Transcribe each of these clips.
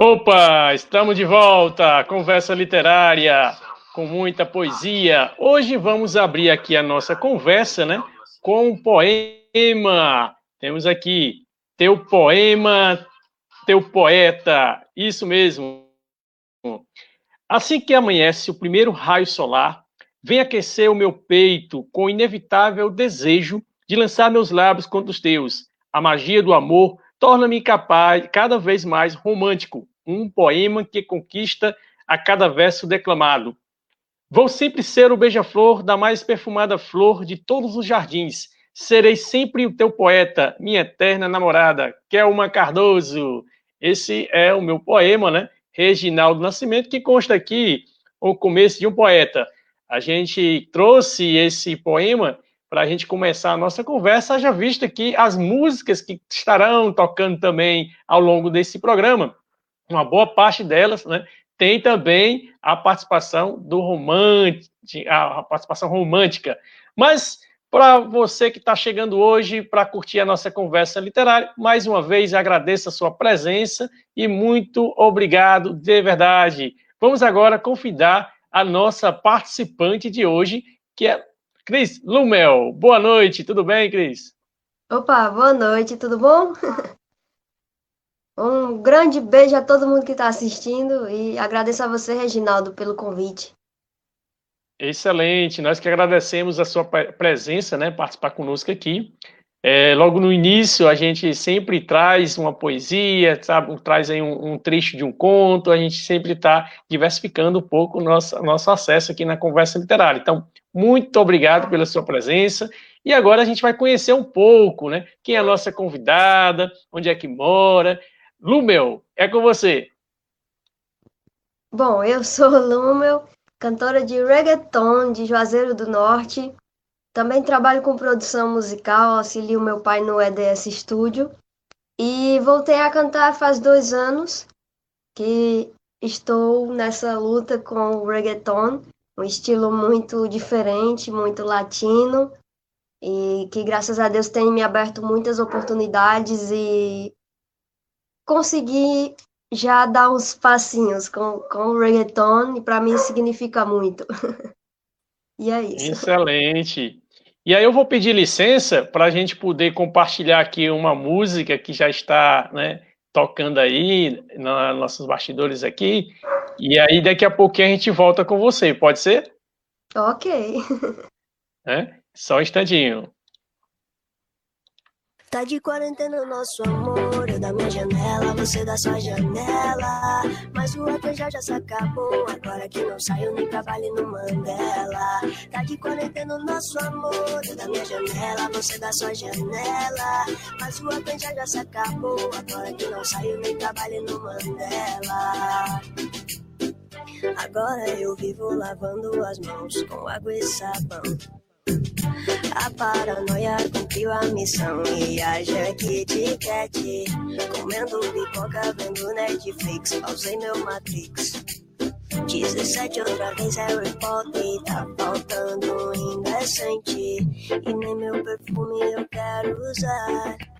Opa, estamos de volta, conversa literária com muita poesia. Hoje vamos abrir aqui a nossa conversa, né, com um poema. Temos aqui teu poema, teu poeta, isso mesmo. Assim que amanhece o primeiro raio solar, vem aquecer o meu peito com o inevitável desejo de lançar meus lábios contra os teus. A magia do amor torna-me capaz, cada vez mais romântico, um poema que conquista a cada verso declamado. Vou sempre ser o beija-flor da mais perfumada flor de todos os jardins. Serei sempre o teu poeta, minha eterna namorada, Kelma Cardoso. Esse é o meu poema, né? Reginaldo Nascimento, que consta aqui o começo de um poeta. A gente trouxe esse poema para a gente começar a nossa conversa, já visto aqui as músicas que estarão tocando também ao longo desse programa. Uma boa parte delas, né, tem também a participação do romântico, a participação romântica. Mas para você que está chegando hoje para curtir a nossa conversa literária, mais uma vez agradeço a sua presença e muito obrigado de verdade. Vamos agora convidar a nossa participante de hoje, que é Cris Lumel. Boa noite, tudo bem, Cris? Opa, boa noite, tudo bom? um grande beijo a todo mundo que está assistindo e agradeço a você, Reginaldo, pelo convite. Excelente, nós que agradecemos a sua presença, né, participar conosco aqui. É, logo no início, a gente sempre traz uma poesia, sabe, traz aí um, um trecho de um conto, a gente sempre está diversificando um pouco o nosso, nosso acesso aqui na conversa literária. Então, muito obrigado pela sua presença. E agora a gente vai conhecer um pouco, né? Quem é a nossa convidada, onde é que mora. Lumel, é com você. Bom, eu sou Lumel, cantora de reggaeton de Juazeiro do Norte. Também trabalho com produção musical, auxilio meu pai no EDS Studio. E voltei a cantar faz dois anos que estou nessa luta com o reggaeton um estilo muito diferente, muito latino, e que graças a Deus tem me aberto muitas oportunidades e consegui já dar uns passinhos com, com o reggaeton, e para mim significa muito. e é isso. Excelente. E aí eu vou pedir licença para a gente poder compartilhar aqui uma música que já está né, tocando aí nos nossos bastidores aqui. E aí daqui a pouquinho a gente volta com você, pode ser? Ok. É? Só um instantinho. Tá de quarentena nosso amor, eu da minha janela, você da sua janela. Mas o outro já já se acabou, agora que não saio nem trabalho no Mandela. Tá de quarentena nosso amor, eu da minha janela, você da sua janela. Mas o outro já já se acabou, agora que não saio nem trabalho no Mandela. Agora eu vivo lavando as mãos com água e sabão. A paranoia cumpriu a missão e a Kat Comendo pipoca, vendo Netflix, pausei meu Matrix. 17 outra vez Harry Potter Tá faltando indecente. E nem meu perfume eu quero usar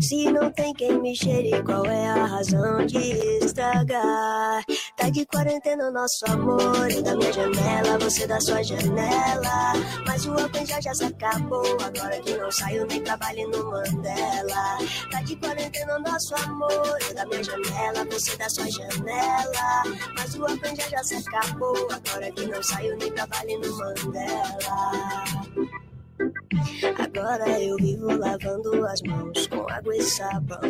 se não tem quem me cheire, qual é a razão de estragar? Tá de quarentena o nosso amor, e da minha janela, você da sua janela. Mas o open já já se acabou, agora que não saio nem trabalho no Mandela. Tá de quarentena o nosso amor, e da minha janela, você da sua janela. Mas o open já já se acabou, agora que não saio nem trabalho no Mandela. Agora eu vivo lavando as mãos com água e sabão.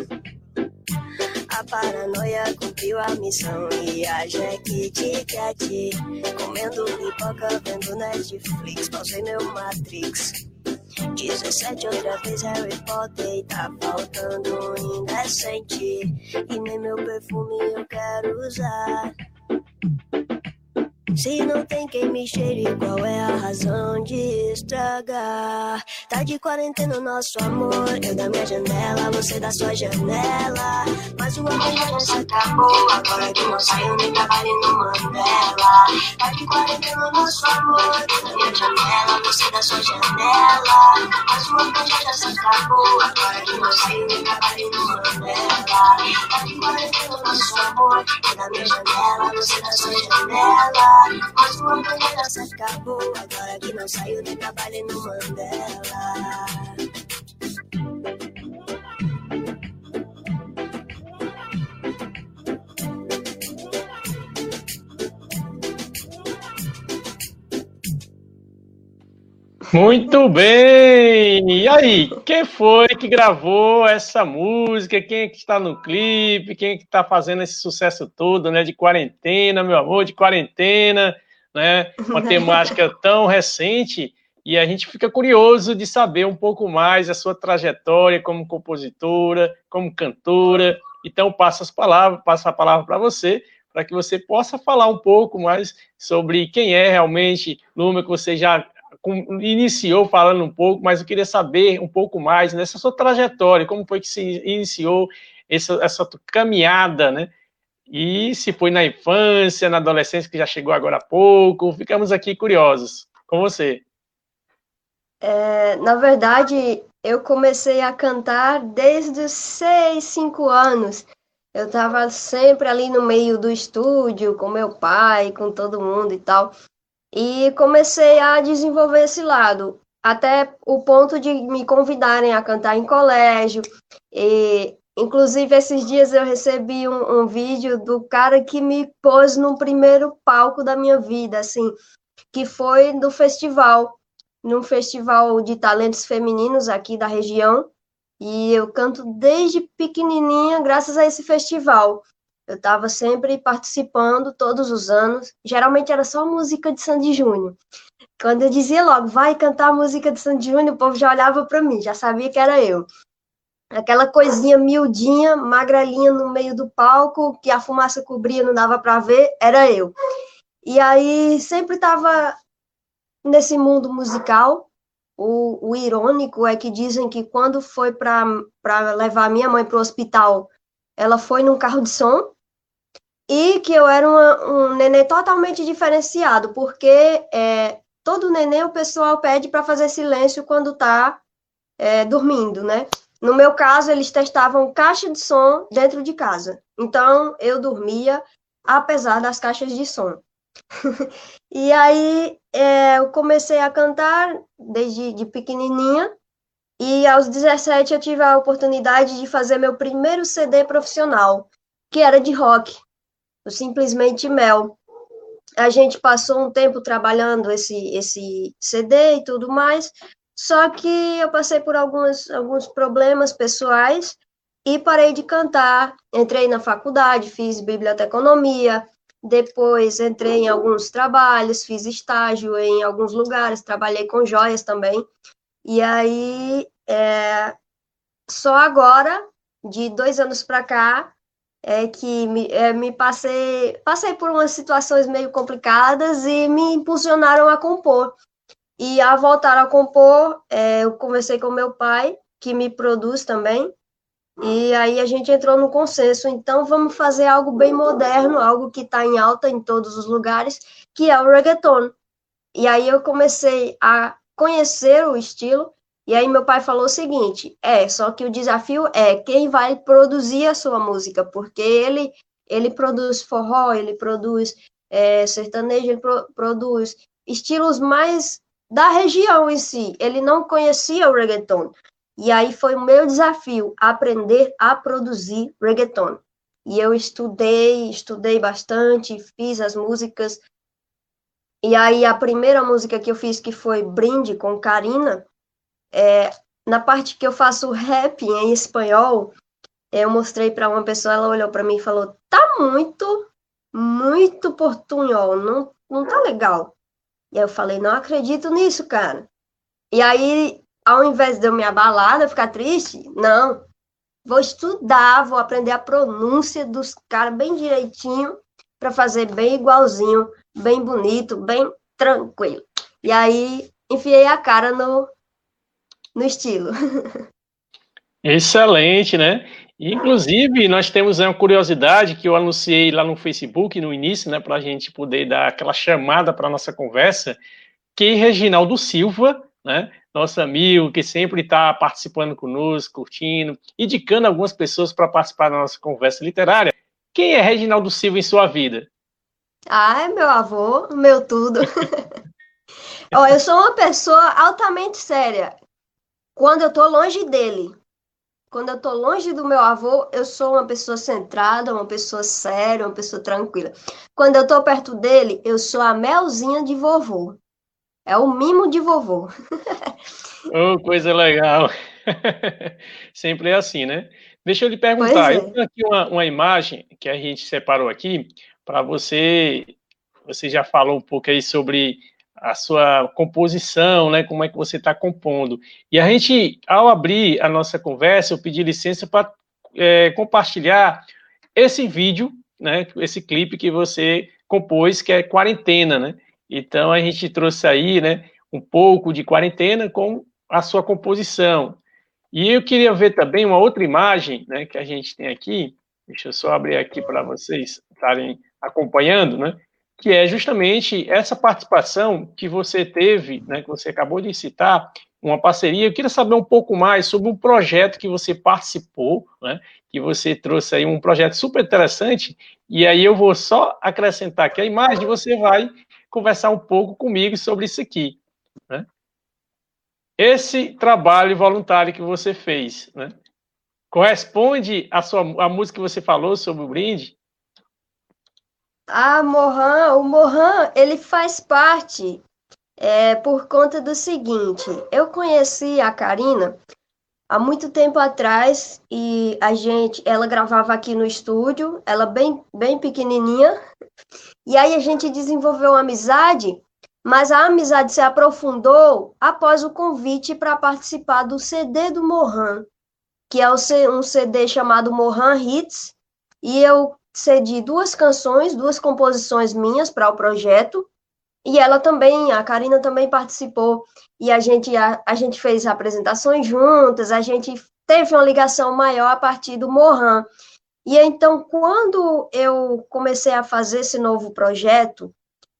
A paranoia cumpriu a missão e a Jack Cat Comendo pipoca, vendo Netflix, pausei meu Matrix. 17 outra vez Harry Potter tá faltando um indecente. E nem meu perfume eu quero usar Se não tem quem me cheire, qual é a razão de estragar? Tá de quarentena o nosso amor. Eu da minha janela, você da sua janela. Mas o amor já se acabou. Agora que não saiu nem trabalho no Mandela. Tá de quarentena o nosso amor. Eu da minha janela, você da sua janela. Mas o amor já se acabou. Agora que não saiu nem trabalho no Mandela. Tá de quarentena o nosso amor. Eu da minha janela, você da sua janela. Mas o amor já se acabou. Agora que não saiu trabalho no Mandela. Muito bem! E aí, quem foi que gravou essa música? Quem é que está no clipe? Quem é que está fazendo esse sucesso todo, né? De quarentena, meu amor, de quarentena, né? Uma temática tão recente e a gente fica curioso de saber um pouco mais a sua trajetória como compositora, como cantora. Então, passo as palavras, passo a palavra para você, para que você possa falar um pouco mais sobre quem é realmente Luma, que você já iniciou falando um pouco, mas eu queria saber um pouco mais nessa sua trajetória, como foi que se iniciou essa, essa caminhada, né? E se foi na infância, na adolescência, que já chegou agora há pouco, ficamos aqui curiosos com você. É, na verdade, eu comecei a cantar desde os seis, cinco anos. Eu estava sempre ali no meio do estúdio, com meu pai, com todo mundo e tal. E comecei a desenvolver esse lado, até o ponto de me convidarem a cantar em colégio. E, inclusive, esses dias eu recebi um, um vídeo do cara que me pôs no primeiro palco da minha vida, assim, que foi do festival num festival de talentos femininos aqui da região. E eu canto desde pequenininha, graças a esse festival. Eu estava sempre participando todos os anos. Geralmente era só música de Sandy Júnior. Quando eu dizia logo, vai cantar música de Sandy Júnior, o povo já olhava para mim, já sabia que era eu. Aquela coisinha miudinha, magrelinha no meio do palco, que a fumaça cobria, não dava para ver, era eu. E aí sempre estava nesse mundo musical, o, o, irônico é que dizem que quando foi para levar minha mãe para o hospital, ela foi num carro de som e que eu era uma, um nenê totalmente diferenciado, porque é, todo nenê o pessoal pede para fazer silêncio quando está é, dormindo, né? No meu caso, eles testavam caixa de som dentro de casa. Então, eu dormia apesar das caixas de som. e aí é, eu comecei a cantar desde de pequenininha e aos 17 eu tive a oportunidade de fazer meu primeiro CD profissional, que era de rock, o Simplesmente Mel. A gente passou um tempo trabalhando esse, esse CD e tudo mais, só que eu passei por alguns, alguns problemas pessoais e parei de cantar. Entrei na faculdade, fiz biblioteconomia, depois entrei em alguns trabalhos, fiz estágio em alguns lugares, trabalhei com joias também. E aí, é, só agora, de dois anos para cá, é que me, é, me passei, passei por umas situações meio complicadas e me impulsionaram a compor. E a voltar a compor, é, eu conversei com meu pai, que me produz também, e aí a gente entrou no consenso, então vamos fazer algo bem moderno, algo que está em alta em todos os lugares, que é o reggaeton. E aí eu comecei a conhecer o estilo, e aí meu pai falou o seguinte: é, só que o desafio é quem vai produzir a sua música, porque ele ele produz forró, ele produz é, sertanejo, ele pro, produz estilos mais da região em si. Ele não conhecia o reggaeton. E aí foi o meu desafio aprender a produzir reggaeton. E eu estudei, estudei bastante, fiz as músicas. E aí a primeira música que eu fiz, que foi Brinde com Karina, é, na parte que eu faço rap em espanhol, eu mostrei para uma pessoa, ela olhou para mim e falou: "Tá muito, muito portunhol, não não tá legal". E eu falei: "Não acredito nisso, cara". E aí ao invés de eu me abalar, eu ficar triste, não. Vou estudar, vou aprender a pronúncia dos caras bem direitinho para fazer bem igualzinho, bem bonito, bem tranquilo. E aí enfiei a cara no, no estilo. Excelente, né? Inclusive, nós temos uma curiosidade que eu anunciei lá no Facebook no início, né, para a gente poder dar aquela chamada para a nossa conversa, que Reginaldo Silva, né, nosso amigo que sempre está participando conosco, curtindo, indicando algumas pessoas para participar da nossa conversa literária. Quem é Reginaldo Silva em sua vida? Ah, é meu avô, meu tudo. Ó, eu sou uma pessoa altamente séria. Quando eu tô longe dele, quando eu tô longe do meu avô, eu sou uma pessoa centrada, uma pessoa séria, uma pessoa tranquila. Quando eu tô perto dele, eu sou a melzinha de vovô. É o mimo de vovô. oh, coisa legal. Sempre é assim, né? Deixa eu lhe perguntar. É. Eu tenho aqui uma, uma imagem que a gente separou aqui para você. Você já falou um pouco aí sobre a sua composição, né? Como é que você está compondo. E a gente, ao abrir a nossa conversa, eu pedi licença para é, compartilhar esse vídeo, né? Esse clipe que você compôs, que é quarentena, né? Então a gente trouxe aí, né? Um pouco de quarentena com a sua composição. E eu queria ver também uma outra imagem, né? Que a gente tem aqui. Deixa eu só abrir aqui para vocês estarem acompanhando, né? Que é justamente essa participação que você teve, né, que você acabou de citar, uma parceria. Eu queria saber um pouco mais sobre um projeto que você participou, né, que você trouxe aí um projeto super interessante, e aí eu vou só acrescentar aqui a imagem você vai conversar um pouco comigo sobre isso aqui. Né? Esse trabalho voluntário que você fez, né, corresponde à, sua, à música que você falou sobre o brinde? Ah, Mohan, o Mohan, ele faz parte é, por conta do seguinte, eu conheci a Karina há muito tempo atrás e a gente, ela gravava aqui no estúdio, ela bem, bem pequenininha, e aí a gente desenvolveu uma amizade, mas a amizade se aprofundou após o convite para participar do CD do Mohan, que é um CD chamado Mohan Hits, e eu cedi duas canções, duas composições minhas para o projeto. E ela também, a Karina também participou e a gente a, a gente fez apresentações juntas, a gente teve uma ligação maior a partir do Mohan. E então, quando eu comecei a fazer esse novo projeto,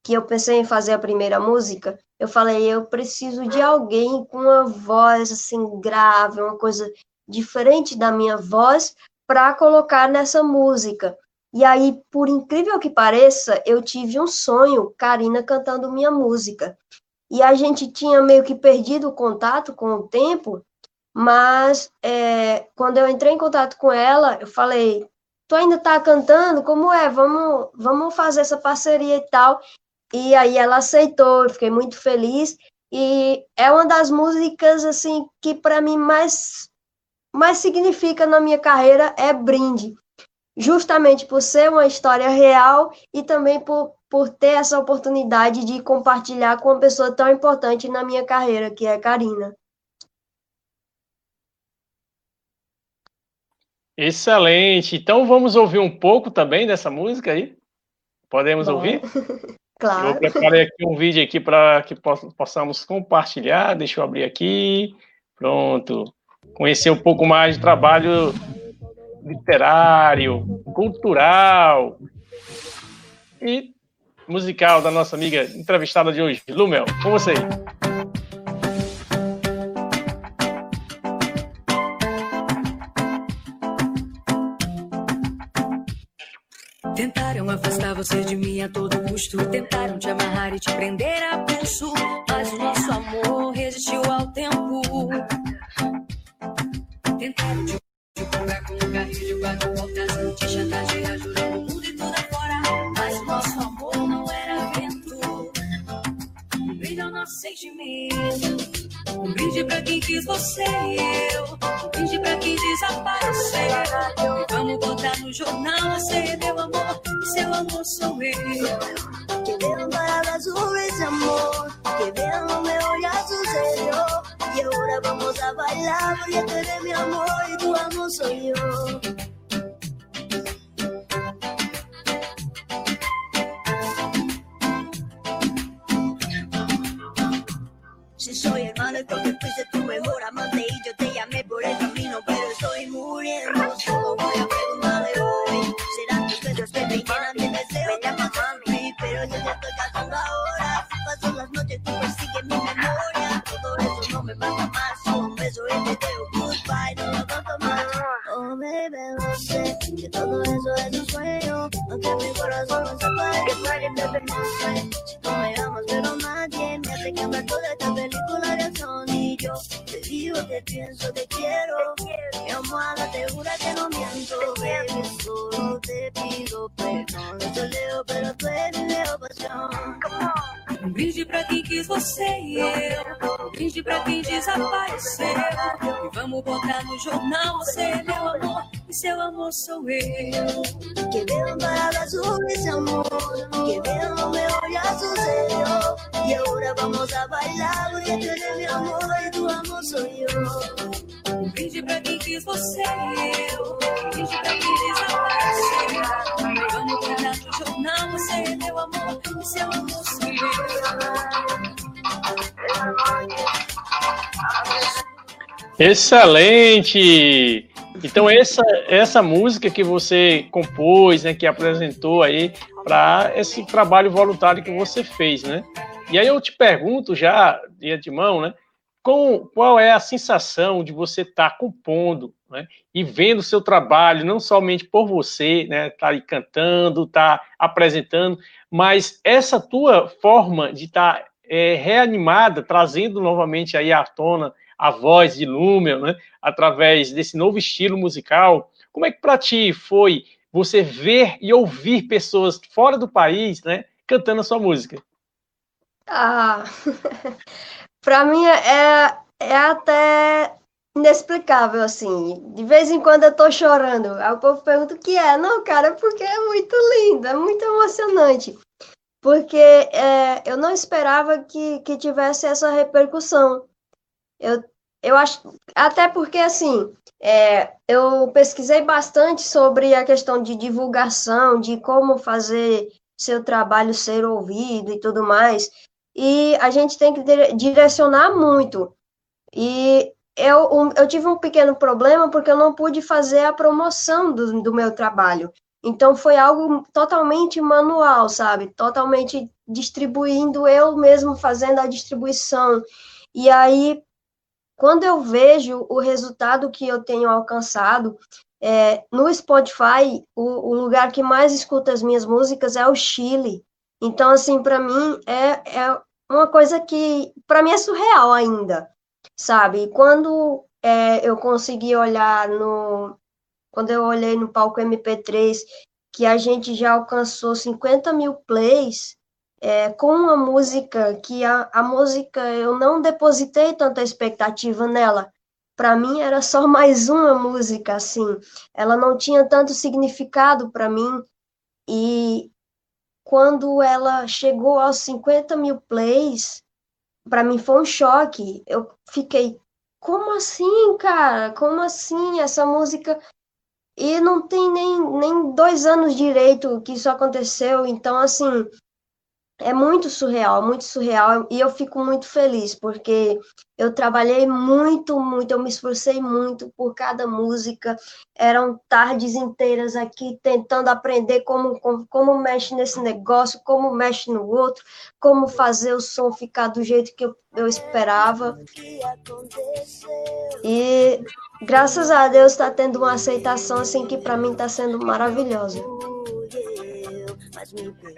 que eu pensei em fazer a primeira música, eu falei, eu preciso de alguém com uma voz assim grave, uma coisa diferente da minha voz para colocar nessa música. E aí, por incrível que pareça, eu tive um sonho, Karina cantando minha música. E a gente tinha meio que perdido o contato com o tempo, mas é, quando eu entrei em contato com ela, eu falei: Tu ainda tá cantando? Como é? Vamos, vamos fazer essa parceria e tal. E aí ela aceitou, eu fiquei muito feliz. E é uma das músicas assim que para mim mais mais significa na minha carreira é Brinde justamente por ser uma história real e também por, por ter essa oportunidade de compartilhar com uma pessoa tão importante na minha carreira, que é a Karina. Excelente. Então vamos ouvir um pouco também dessa música aí? Podemos Bom. ouvir? claro. Eu preparei aqui um vídeo aqui para que possamos compartilhar. Deixa eu abrir aqui. Pronto. Conhecer um pouco mais do trabalho literário, cultural e musical da nossa amiga entrevistada de hoje, Lumel. Com você. Tentaram afastar você de mim a todo custo. Tentaram te amarrar e te prender a pulso. Mas o nosso amor resistiu ao tempo. Tentaram te você e eu. Brinde pra quem desapareceu. Vamos botar no jornal, você é meu amor. E seu amor sou eu. Que palabras sobre ese amor. Que vean meu olhar sucedió. Y ahora vamos a bailar porque mi amor y tu amor soy yo. Amor sou eu. Que veo para sobre ese amor, que veo no me olhar sucedió. Y ahora vamos a bailar, porque tú eres mi amor y tu amor soy yo. Um brinde pra quem quis você e eu. Um brinde pra quem desapareceu. E vamos botar no jornal você é meu amor e seu amor sou eu. Excelente! Então essa essa música que você compôs, né, que apresentou aí para esse trabalho voluntário que você fez, né? E aí eu te pergunto já de antemão, né? Com, qual é a sensação de você estar tá compondo, né? E vendo o seu trabalho, não somente por você, né? Tá aí cantando, tá apresentando, mas essa tua forma de estar tá, é, reanimada, trazendo novamente aí à tona a voz de Lumel, né, através desse novo estilo musical. Como é que para ti foi você ver e ouvir pessoas fora do país, né, cantando a sua música? Ah, para mim é, é até inexplicável, assim. De vez em quando eu tô chorando. Aí o povo pergunta o que é. Não, cara, porque é muito lindo, é muito emocionante. Porque é, eu não esperava que, que tivesse essa repercussão. Eu, eu acho, até porque assim, é, eu pesquisei bastante sobre a questão de divulgação, de como fazer seu trabalho ser ouvido e tudo mais. E a gente tem que direcionar muito. E eu, eu tive um pequeno problema porque eu não pude fazer a promoção do, do meu trabalho. Então foi algo totalmente manual, sabe? Totalmente distribuindo, eu mesmo fazendo a distribuição. E aí quando eu vejo o resultado que eu tenho alcançado, é, no Spotify, o, o, lugar que mais escuta as minhas músicas é o Chile. Então, assim, para mim é, é uma coisa que, para mim, é surreal ainda, sabe? E quando é, eu consegui olhar no. Quando eu olhei no palco MP3, que a gente já alcançou 50 mil plays, é, com uma música que a, a música eu não depositei tanta expectativa nela. Para mim era só mais uma música, assim. Ela não tinha tanto significado para mim. E quando ela chegou aos 50 mil plays, para mim foi um choque. Eu fiquei, como assim, cara? Como assim? Essa música. E não tem nem, nem dois anos direito que isso aconteceu. Então, assim, é muito surreal, muito surreal, e eu fico muito feliz, porque eu trabalhei muito, muito, eu me esforcei muito por cada música, eram tardes inteiras aqui tentando aprender como, como, como mexe nesse negócio, como mexe no outro, como fazer o som ficar do jeito que eu, eu esperava, e graças a Deus está tendo uma aceitação assim que para mim está sendo maravilhosa.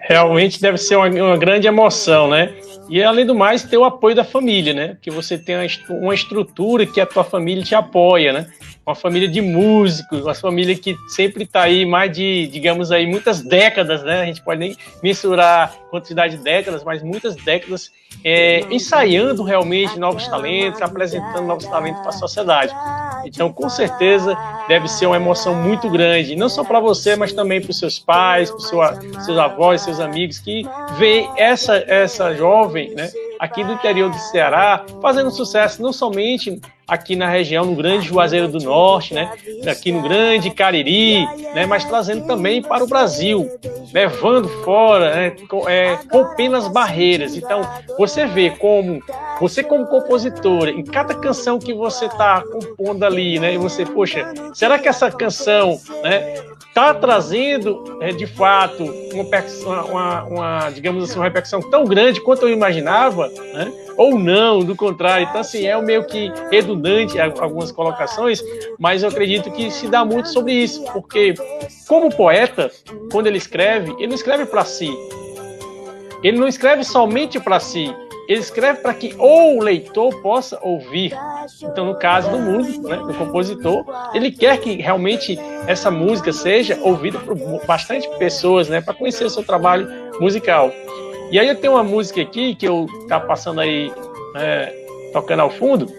Realmente deve ser uma, uma, grande emoção, né? E além do mais, ter o apoio da família, né? Que você tem uma estrutura que a tua família te apoia, né? Uma família de músicos, uma família que sempre está aí mais de, digamos aí, muitas décadas, né? A gente pode nem mensurar quantidade de décadas, mas muitas décadas é, ensaiando realmente novos talentos, apresentando novos talentos para a sociedade. Então, com certeza, deve ser uma emoção muito grande, não só para você, mas também para os seus pais, para seus avós, seus amigos, que vê essa, essa jovem, né, aqui do interior do Ceará, fazendo sucesso não somente aqui na região, no Grande Juazeiro do Norte, né? aqui no Grande Cariri, né? mas trazendo também para o Brasil, levando fora, né? é, rompendo as barreiras. Então, você vê como, você como compositora, em cada canção que você está compondo ali, né? e você, poxa, será que essa canção né, está trazendo, é, de fato, uma, uma, uma, digamos assim, uma repercussão tão grande quanto eu imaginava, né? ou não, do contrário. Então, assim, é meio que redundante algumas colocações, mas eu acredito que se dá muito sobre isso, porque, como poeta, quando ele escreve, ele não escreve para si. Ele não escreve somente para si, ele escreve para que o leitor possa ouvir. Então, no caso do músico, né, do compositor, ele quer que realmente essa música seja ouvida por bastante pessoas, né, para conhecer o seu trabalho musical. E aí eu tenho uma música aqui que eu tá passando aí, é, tocando ao fundo.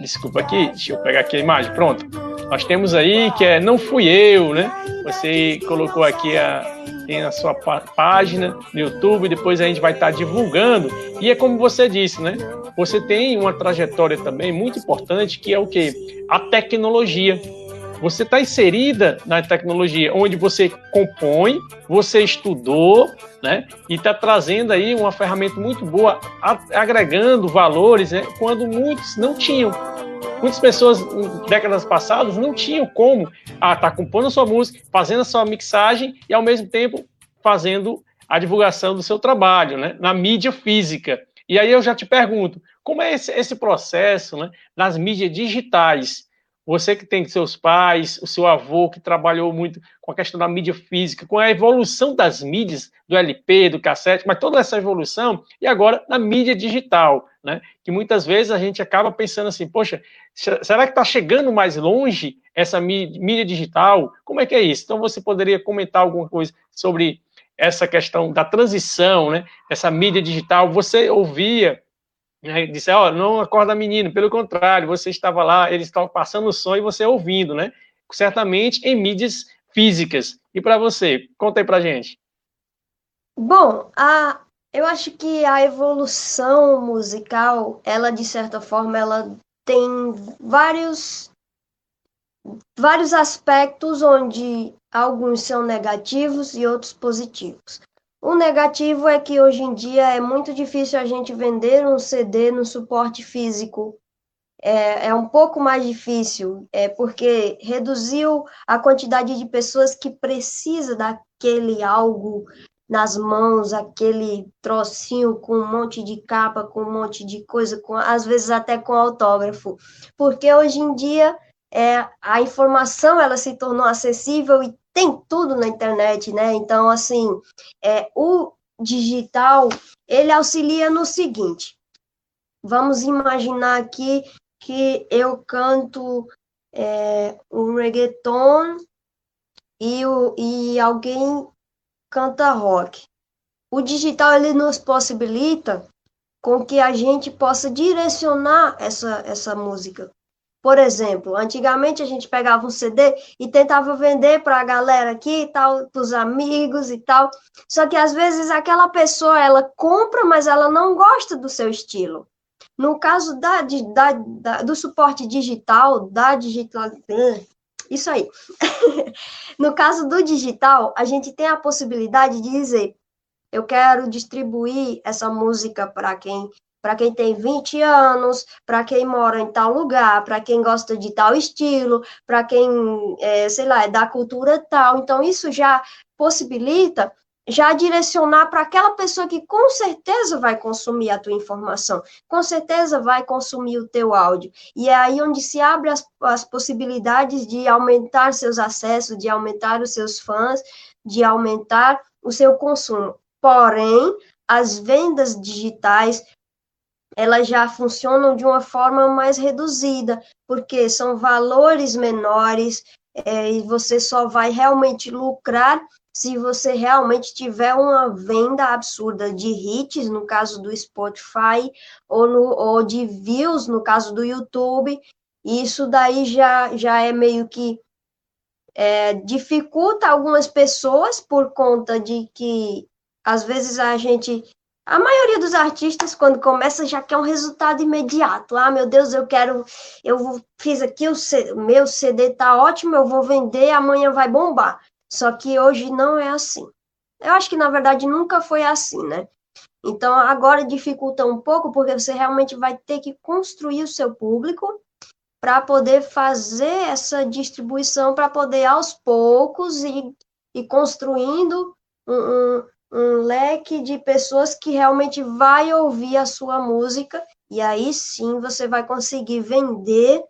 Desculpa aqui, deixa eu pegar aqui a imagem. Pronto. Nós temos aí que é Não Fui Eu, né? Você colocou aqui a, tem a sua página no YouTube, depois a gente vai estar tá divulgando. E é como você disse, né? Você tem uma trajetória também muito importante que é o que? A tecnologia. Você está inserida na tecnologia, onde você compõe, você estudou, né? E está trazendo aí uma ferramenta muito boa, agregando valores, né? Quando muitos não tinham. Muitas pessoas, décadas passadas, não tinham como ah, estar tá compondo a sua música, fazendo a sua mixagem e, ao mesmo tempo, fazendo a divulgação do seu trabalho, né? Na mídia física. E aí eu já te pergunto, como é esse, esse processo né, nas mídias digitais? Você que tem seus pais, o seu avô que trabalhou muito com a questão da mídia física, com a evolução das mídias, do LP, do cassete, mas toda essa evolução, e agora na mídia digital, né? Que muitas vezes a gente acaba pensando assim, poxa, será que está chegando mais longe essa mídia digital? Como é que é isso? Então você poderia comentar alguma coisa sobre essa questão da transição, né? Essa mídia digital, você ouvia né, disse, ó, não acorda menino, pelo contrário, você estava lá, eles estavam passando o som e você ouvindo, né? Certamente em mídias físicas. E para você, conta aí pra gente. Bom, a, eu acho que a evolução musical, ela de certa forma, ela tem vários vários aspectos onde alguns são negativos e outros positivos. O negativo é que hoje em dia é muito difícil a gente vender um CD no suporte físico. É, é um pouco mais difícil, é porque reduziu a quantidade de pessoas que precisa daquele algo nas mãos, aquele trocinho com um monte de capa, com um monte de coisa, com, às vezes até com autógrafo. Porque hoje em dia é, a informação ela se tornou acessível e tem tudo na internet, né? Então, assim, é, o digital, ele auxilia no seguinte. Vamos imaginar aqui que eu canto é, reggaeton e, o, e alguém canta rock. O digital, ele nos possibilita com que a gente possa direcionar essa, essa música. Por exemplo, antigamente a gente pegava um CD e tentava vender para a galera aqui e tal, para os amigos e tal. Só que às vezes aquela pessoa ela compra, mas ela não gosta do seu estilo. No caso da, da, da do suporte digital, da digital. Isso aí. no caso do digital, a gente tem a possibilidade de dizer: eu quero distribuir essa música para quem para quem tem 20 anos, para quem mora em tal lugar, para quem gosta de tal estilo, para quem, é, sei lá, é da cultura tal. Então, isso já possibilita já direcionar para aquela pessoa que com certeza vai consumir a tua informação, com certeza vai consumir o teu áudio. E é aí onde se abre as, as possibilidades de aumentar seus acessos, de aumentar os seus fãs, de aumentar o seu consumo. Porém, as vendas digitais elas já funcionam de uma forma mais reduzida, porque são valores menores é, e você só vai realmente lucrar se você realmente tiver uma venda absurda de hits, no caso do Spotify, ou, no, ou de views, no caso do YouTube. Isso daí já, já é meio que é, dificulta algumas pessoas por conta de que às vezes a gente a maioria dos artistas, quando começa, já quer um resultado imediato. Ah, meu Deus, eu quero, eu fiz aqui, o C, meu CD tá ótimo, eu vou vender, amanhã vai bombar. Só que hoje não é assim. Eu acho que, na verdade, nunca foi assim, né? Então, agora dificulta um pouco, porque você realmente vai ter que construir o seu público para poder fazer essa distribuição, para poder, aos poucos, ir, ir construindo um, um um leque de pessoas que realmente vai ouvir a sua música e aí sim você vai conseguir vender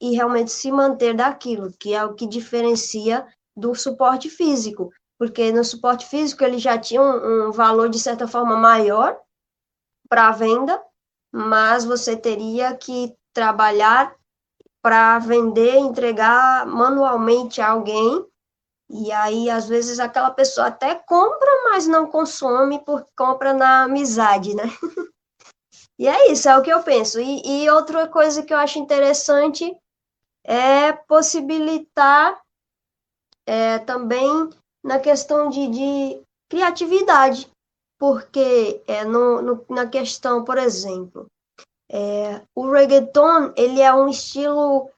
e realmente se manter daquilo, que é o que diferencia do suporte físico, porque no suporte físico ele já tinha um, um valor de certa forma maior para venda, mas você teria que trabalhar para vender, entregar manualmente a alguém e aí, às vezes, aquela pessoa até compra, mas não consome, porque compra na amizade, né? e é isso, é o que eu penso. E, e outra coisa que eu acho interessante é possibilitar é, também na questão de, de criatividade, porque é, no, no, na questão, por exemplo, é, o reggaeton ele é um estilo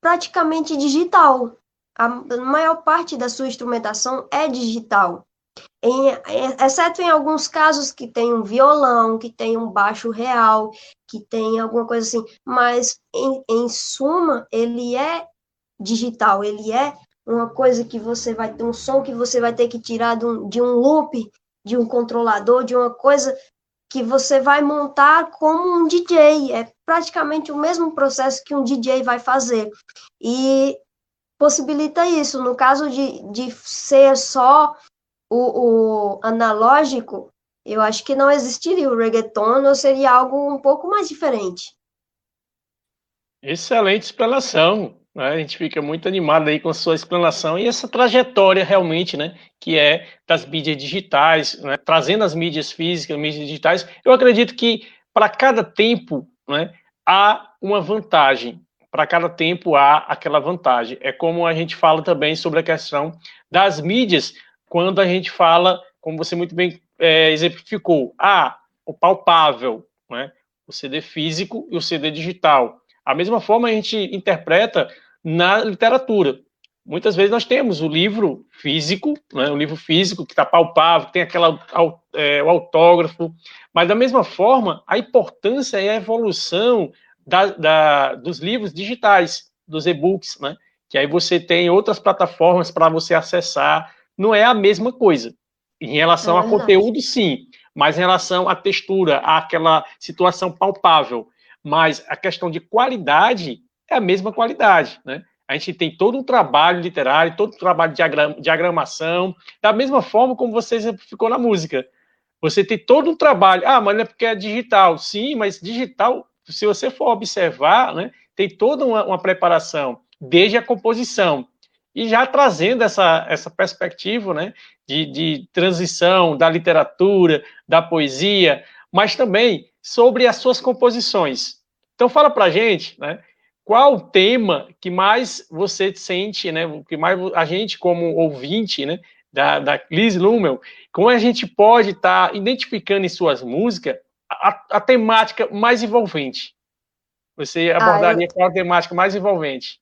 praticamente digital, a maior parte da sua instrumentação é digital. Em, exceto em alguns casos que tem um violão, que tem um baixo real, que tem alguma coisa assim, mas em, em suma, ele é digital, ele é uma coisa que você vai ter um som que você vai ter que tirar de um, de um loop, de um controlador, de uma coisa que você vai montar como um DJ. É praticamente o mesmo processo que um DJ vai fazer. E possibilita isso. No caso de, de ser só o, o analógico, eu acho que não existiria o reggaeton, ou seria algo um pouco mais diferente. Excelente explanação. Né? A gente fica muito animado aí com a sua explanação e essa trajetória realmente, né, que é das mídias digitais, né, trazendo as mídias físicas, mídias digitais. Eu acredito que para cada tempo, né, há uma vantagem para cada tempo há aquela vantagem. É como a gente fala também sobre a questão das mídias, quando a gente fala, como você muito bem é, exemplificou, ah, o palpável, né? o CD físico e o CD digital. A mesma forma a gente interpreta na literatura. Muitas vezes nós temos o livro físico, né, o livro físico que está palpável, tem aquela é, o autógrafo, mas da mesma forma a importância e a evolução da, da, dos livros digitais, dos e-books, né? Que aí você tem outras plataformas para você acessar. Não é a mesma coisa. Em relação é a conteúdo, sim, mas em relação à textura, àquela situação palpável. Mas a questão de qualidade é a mesma qualidade, né? A gente tem todo um trabalho literário, todo um trabalho de diagramação, da mesma forma como você exemplificou na música. Você tem todo um trabalho. Ah, mas é porque é digital. Sim, mas digital se você for observar, né, tem toda uma, uma preparação, desde a composição, e já trazendo essa, essa perspectiva né, de, de transição da literatura, da poesia, mas também sobre as suas composições. Então fala para gente, né, qual o tema que mais você sente, né, que mais a gente como ouvinte, né, da, da Liz Lummel, como a gente pode estar tá identificando em suas músicas a, a temática mais envolvente? Você abordaria ah, eu... qual a temática mais envolvente?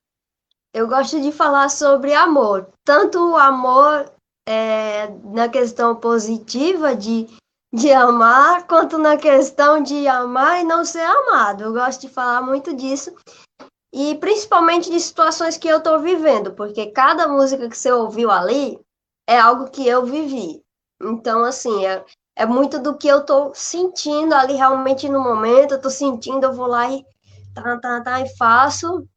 Eu gosto de falar sobre amor, tanto o amor é, na questão positiva de, de amar, quanto na questão de amar e não ser amado. Eu gosto de falar muito disso. E principalmente de situações que eu estou vivendo, porque cada música que você ouviu ali é algo que eu vivi. Então, assim, é, é muito do que eu tô sentindo ali realmente no momento, eu tô sentindo, eu vou lá e tá, tá, tá, e faço.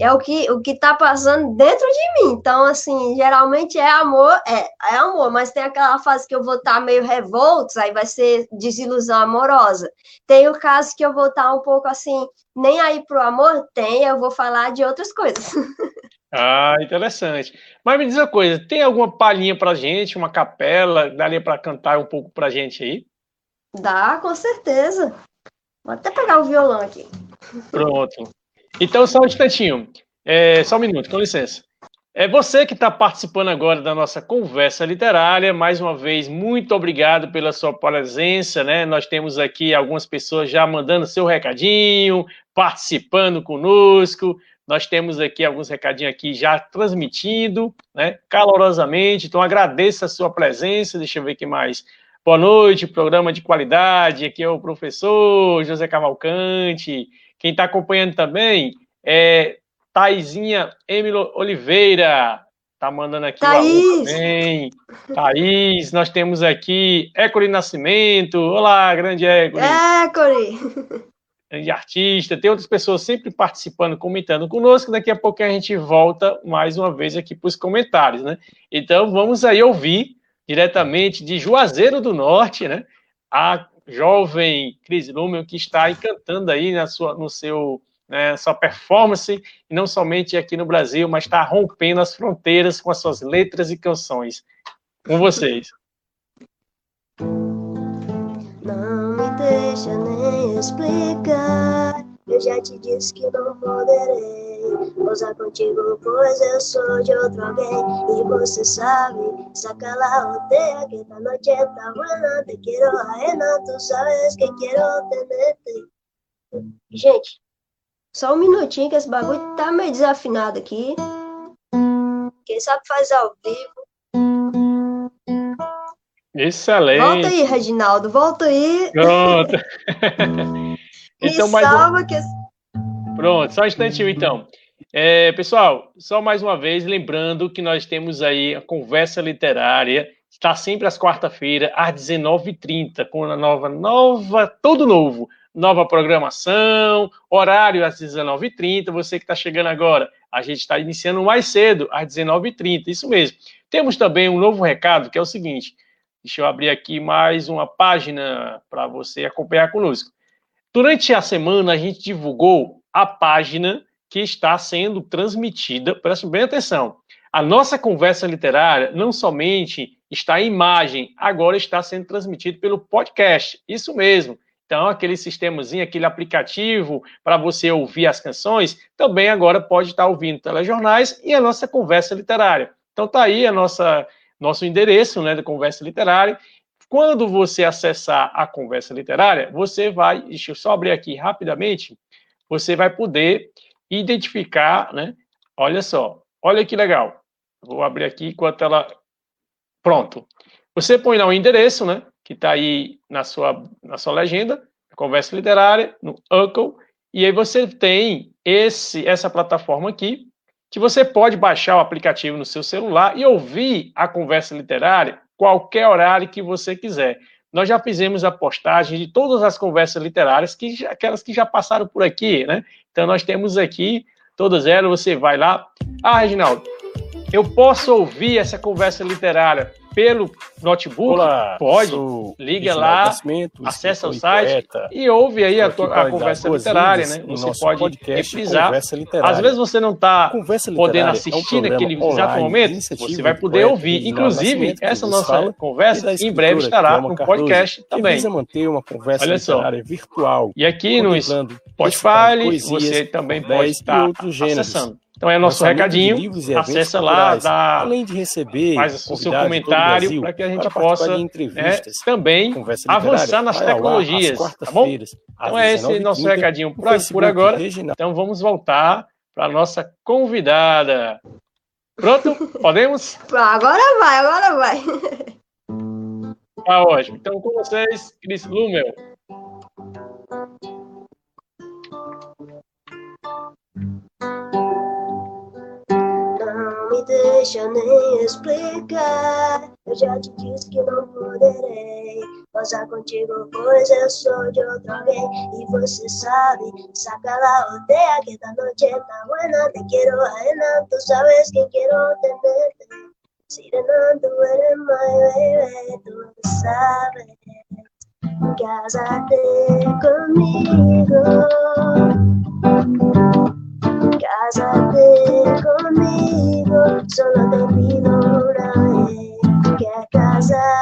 É o que o que tá passando dentro de mim. Então, assim, geralmente é amor, é, é amor, mas tem aquela fase que eu vou estar tá meio revoltos, aí vai ser desilusão amorosa. Tem o caso que eu vou estar tá um pouco assim, nem aí pro amor, tem, eu vou falar de outras coisas. Ah, interessante. Mas me diz uma coisa, tem alguma palhinha pra gente, uma capela, daria para cantar um pouco pra gente aí? Dá, com certeza. Vou até pegar o violão aqui. Pronto. Então, só um instantinho. É, só um minuto, com licença. É você que está participando agora da nossa conversa literária. Mais uma vez, muito obrigado pela sua presença. Né? Nós temos aqui algumas pessoas já mandando seu recadinho, participando conosco. Nós temos aqui alguns recadinhos aqui já transmitindo, né, calorosamente. Então agradeço a sua presença. Deixa eu ver aqui mais. Boa noite, programa de qualidade. Aqui é o professor José Cavalcante. Quem está acompanhando também é Taizinha Emilo Oliveira, tá mandando aqui Thaís. o também. Thaís, nós temos aqui École Nascimento. Olá, grande École. École! Grande artista. Tem outras pessoas sempre participando, comentando conosco. Daqui a pouco a gente volta mais uma vez aqui para os comentários, né? Então vamos aí ouvir diretamente de Juazeiro do Norte, né? A jovem Cris Lumel que está encantando aí na sua, no seu né, sua performance, e não somente aqui no Brasil, mas está rompendo as fronteiras com as suas letras e canções. Com vocês. Deixa nem explicar. Eu já te disse que não poderei posar contigo, pois eu sou de outro alguém. E você sabe, saca la botella que esta noche está buena. Te quiero ajena, tú sabes que quiero tenerte. Gente, só um minutinho que esse bagulho tá meio desafinado aqui. Quem sabe faz ao vivo. Excelente. Volta aí, Reginaldo, volta aí. Pronto. Me então, mais um... salva que... Pronto, só um instantinho então. É, pessoal, só mais uma vez, lembrando que nós temos aí a conversa literária, está sempre às quarta-feiras, às 19h30, com a nova, nova, todo novo, nova programação, horário às 19h30. Você que está chegando agora, a gente está iniciando mais cedo, às 19h30, isso mesmo. Temos também um novo recado, que é o seguinte: deixa eu abrir aqui mais uma página para você acompanhar conosco. Durante a semana, a gente divulgou a página que está sendo transmitida, preste bem atenção. A nossa conversa literária não somente está em imagem, agora está sendo transmitido pelo podcast. Isso mesmo. Então, aquele sistemazinho, aquele aplicativo para você ouvir as canções, também agora pode estar ouvindo telejornais e a nossa conversa literária. Então, tá aí a nossa nosso endereço, né, da conversa literária. Quando você acessar a conversa literária, você vai, deixa eu só abrir aqui rapidamente, você vai poder identificar, né? Olha só, olha que legal. Vou abrir aqui enquanto ela. Pronto. Você põe lá o endereço, né? Que está aí na sua, na sua legenda, conversa literária, no Uncle, e aí você tem esse, essa plataforma aqui, que você pode baixar o aplicativo no seu celular e ouvir a conversa literária qualquer horário que você quiser. Nós já fizemos a postagem de todas as conversas literárias, que aquelas que já passaram por aqui, né? Então nós temos aqui todas elas, você vai lá. Ah, Reginaldo, eu posso ouvir essa conversa literária pelo notebook? Olá, Pode. Liga lá, acessa o site e ouve aí a, a para conversa literária, né? no Você pode podcast reprisar. Às vezes você não está podendo assistir é um naquele exato online de momento, você vai poder ouvir. Inclusive, essa nossa conversa em breve estará no podcast também. manter uma conversa Olha só. literária virtual, E aqui no Spotify, você também pode estar gêneros. acessando. Então é nosso recadinho. e Acessa lá, dá, além de receber faz o seu comentário para que a gente possa entrevistas. também avançar nas tecnologias, tá bom? Então é esse 19h30, nosso recadinho por, por agora. Reginaldo. Então vamos voltar para a nossa convidada. Pronto? Podemos? Agora vai, agora vai. Tá ótimo. Então com vocês, Cris Lumel. Não me deixa nem explicar. Eu já te disse que não poderei posar contigo, pois eu sou de outro alguém. E você sabe, saca la botella que esta noche está buena. Te quiero ajena, tú sabes que quiero tenerte. Sirena, tú eres my baby, tú sabes. Cásate conmigo. Cásate conmigo, solo te pido una vez que casar conmigo,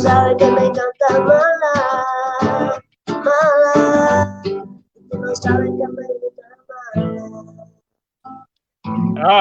Sabes que me encanta mala. Mala. Tú no sabes que me gusta mala.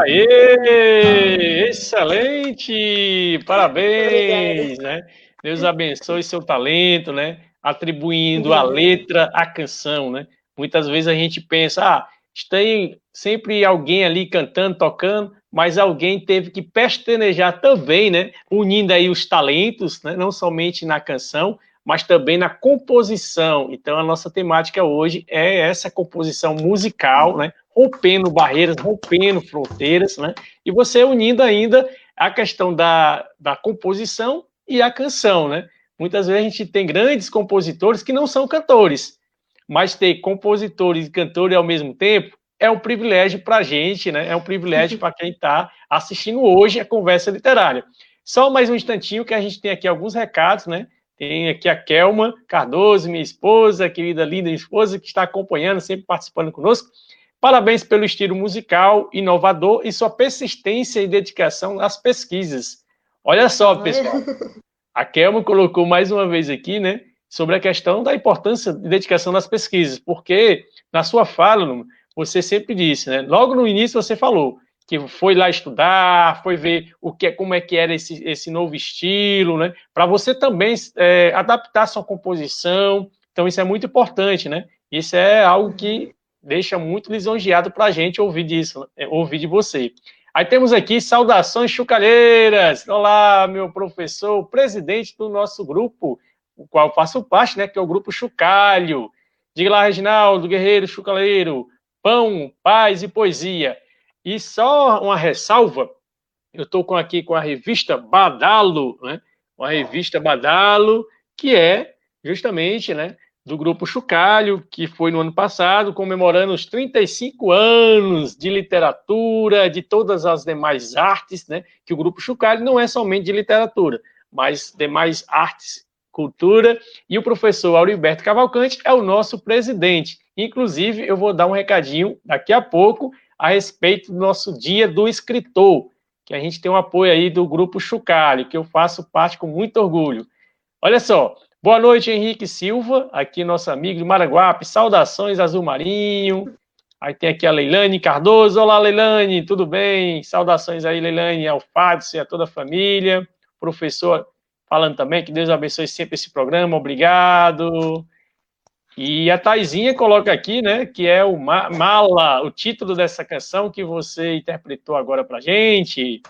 Aê! Excelente! Parabéns, né? Deus abençoe seu talento, né? Atribuindo a letra à canção, né? Muitas vezes a gente pensa, ah, tem sempre alguém ali cantando, tocando, mas alguém teve que pestanejar também, né? Unindo aí os talentos, né? Não somente na canção, mas também na composição. Então a nossa temática hoje é essa composição musical, né? rompendo barreiras, rompendo fronteiras, né? E você unindo ainda a questão da, da composição e a canção, né? Muitas vezes a gente tem grandes compositores que não são cantores, mas ter compositores e cantores ao mesmo tempo é um privilégio para a gente, né? É um privilégio para quem está assistindo hoje a conversa literária. Só mais um instantinho que a gente tem aqui alguns recados, né? Tem aqui a Kelma Cardoso, minha esposa, querida linda esposa, que está acompanhando, sempre participando conosco. Parabéns pelo estilo musical inovador e sua persistência e dedicação nas pesquisas. Olha só, pessoal. A Kelma colocou mais uma vez aqui, né, sobre a questão da importância de dedicação nas pesquisas, porque na sua fala, você sempre disse, né, logo no início você falou que foi lá estudar, foi ver o que, como é que era esse, esse novo estilo, né, para você também é, adaptar sua composição. Então isso é muito importante, né? Isso é algo que deixa muito lisonjeado para a gente ouvir disso, é, ouvir de você. Aí temos aqui saudações chucalheiras. Olá, meu professor, presidente do nosso grupo, o qual faço parte, né, que é o grupo Chucalho. Diga lá, Reginaldo, guerreiro chucaleiro, pão, paz e poesia. E só uma ressalva, eu estou com aqui com a revista Badalo, né? Uma revista Badalo, que é justamente, né, do grupo Chucalho, que foi no ano passado, comemorando os 35 anos de literatura, de todas as demais artes, né? Que o grupo Chucalho não é somente de literatura, mas demais artes, cultura. E o professor Auriberto Cavalcante é o nosso presidente. Inclusive, eu vou dar um recadinho daqui a pouco a respeito do nosso Dia do Escritor, que a gente tem um apoio aí do grupo Chucalho, que eu faço parte com muito orgulho. Olha só, Boa noite, Henrique Silva, aqui nosso amigo de Maraguape. Saudações, Azul Marinho. Aí tem aqui a Leilane Cardoso. Olá, Leilane, tudo bem? Saudações aí, Leilane, ao Fábio e a toda a família. Professor falando também, que Deus abençoe sempre esse programa, obrigado. E a Taizinha coloca aqui, né, que é o Mala, o título dessa canção que você interpretou agora pra gente.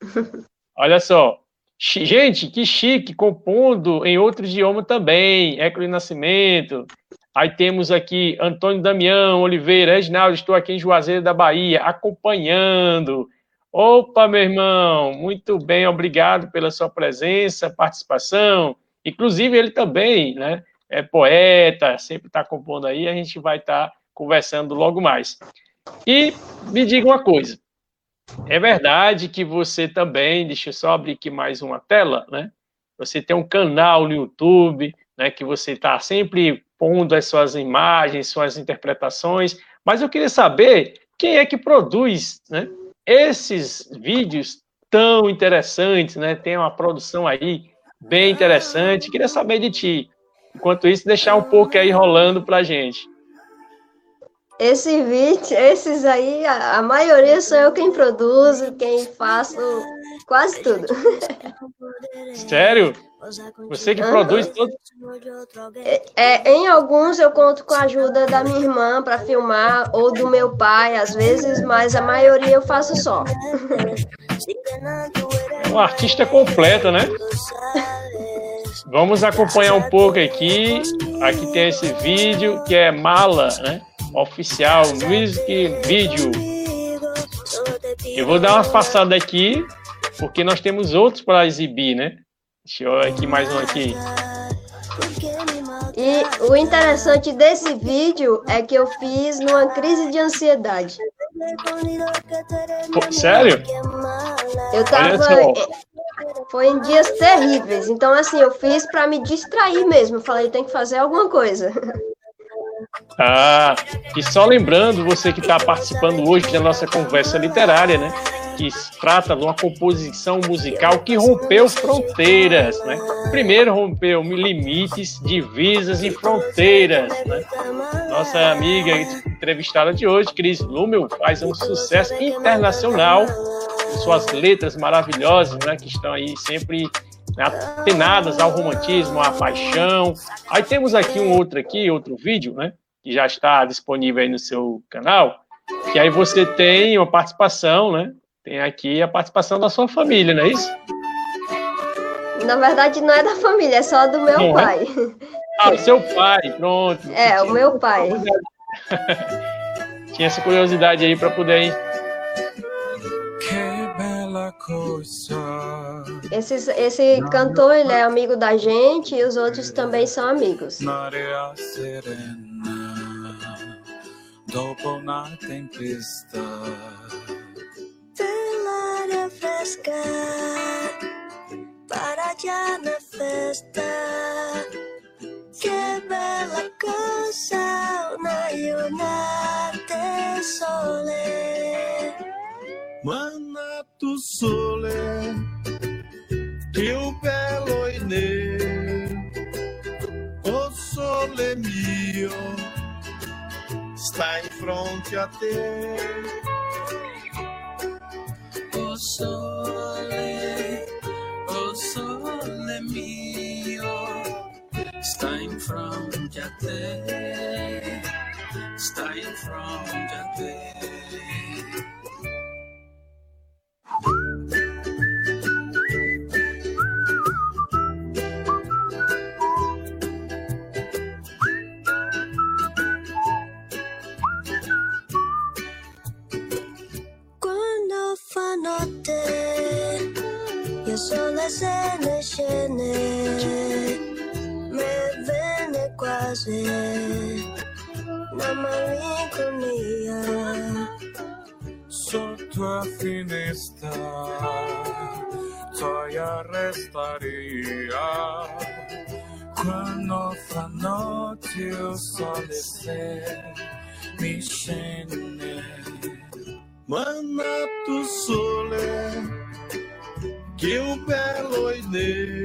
Olha só, Gente, que chique, compondo em outro idioma também, Eco de Nascimento. Aí temos aqui Antônio Damião Oliveira, Reginaldo, estou aqui em Juazeiro da Bahia, acompanhando. Opa, meu irmão, muito bem, obrigado pela sua presença, participação. Inclusive, ele também, né, é poeta, sempre está compondo aí, a gente vai estar tá conversando logo mais. E me diga uma coisa, é verdade que você também, deixa eu só abrir aqui mais uma tela, né? Você tem um canal no YouTube, né, que você está sempre pondo as suas imagens, suas interpretações, mas eu queria saber quem é que produz né, esses vídeos tão interessantes, né? Tem uma produção aí bem interessante. Queria saber de ti. Enquanto isso, deixar um pouco aí rolando para a gente. Esse vídeo, esses aí, a, a, maioria sou eu quem produzo, quem faço quase tudo. Sério? Você que uhum. produz tudo? É, é, em alguns eu conto com a ajuda da minha irmã para filmar, ou do meu pai, às vezes, mas a maioria eu faço só. É um artista completo, né? Vamos acompanhar um pouco aqui. Aqui tem esse vídeo que é Mala, né? Oficial Music Video. Eu vou dar uma passada aqui, porque nós temos outros para exibir, né? Deixa eu aqui mais um aqui. E o interessante desse vídeo é que eu fiz numa crise de ansiedade. Pô, sério? Eu tava. Foi em dias terríveis. Então, assim, eu fiz para me distrair mesmo. Falei, tem que fazer alguma coisa. Ah, e só lembrando, você que está participando hoje da nossa conversa literária, né? Que trata de uma composição musical que rompeu fronteiras, né? Primeiro rompeu limites, divisas e fronteiras, né? Nossa amiga entrevistada de hoje, Cris Lumel, faz um sucesso internacional suas letras maravilhosas, né? Que estão aí sempre atenadas ao romantismo, à paixão. Aí temos aqui um outro aqui, outro vídeo, né? Que já está disponível aí no seu canal. Que aí você tem uma participação, né? Tem aqui a participação da sua família, não é isso? Na verdade, não é da família, é só do meu não, é? pai. É? Ah, do seu pai, pronto. É, o meu pai. Tinha essa curiosidade aí para poder esse, esse cantor, ele é amigo da gente e os outros também são amigos. Dopo una tempesta Dell'aria fresca Para già na festa. Che bella cosa Una giornata sole. Manna sole più bello in me. O sole mio, sta in fronte a te. O sole, o sole mio, sta in fronte a te. Sta in fronte a te. Scene, scene, me venne quasi una malinconia. Sotto a finestra, gioia restaria. Quando fa notte il sole se mi scende. Mannato sole que o belo ine,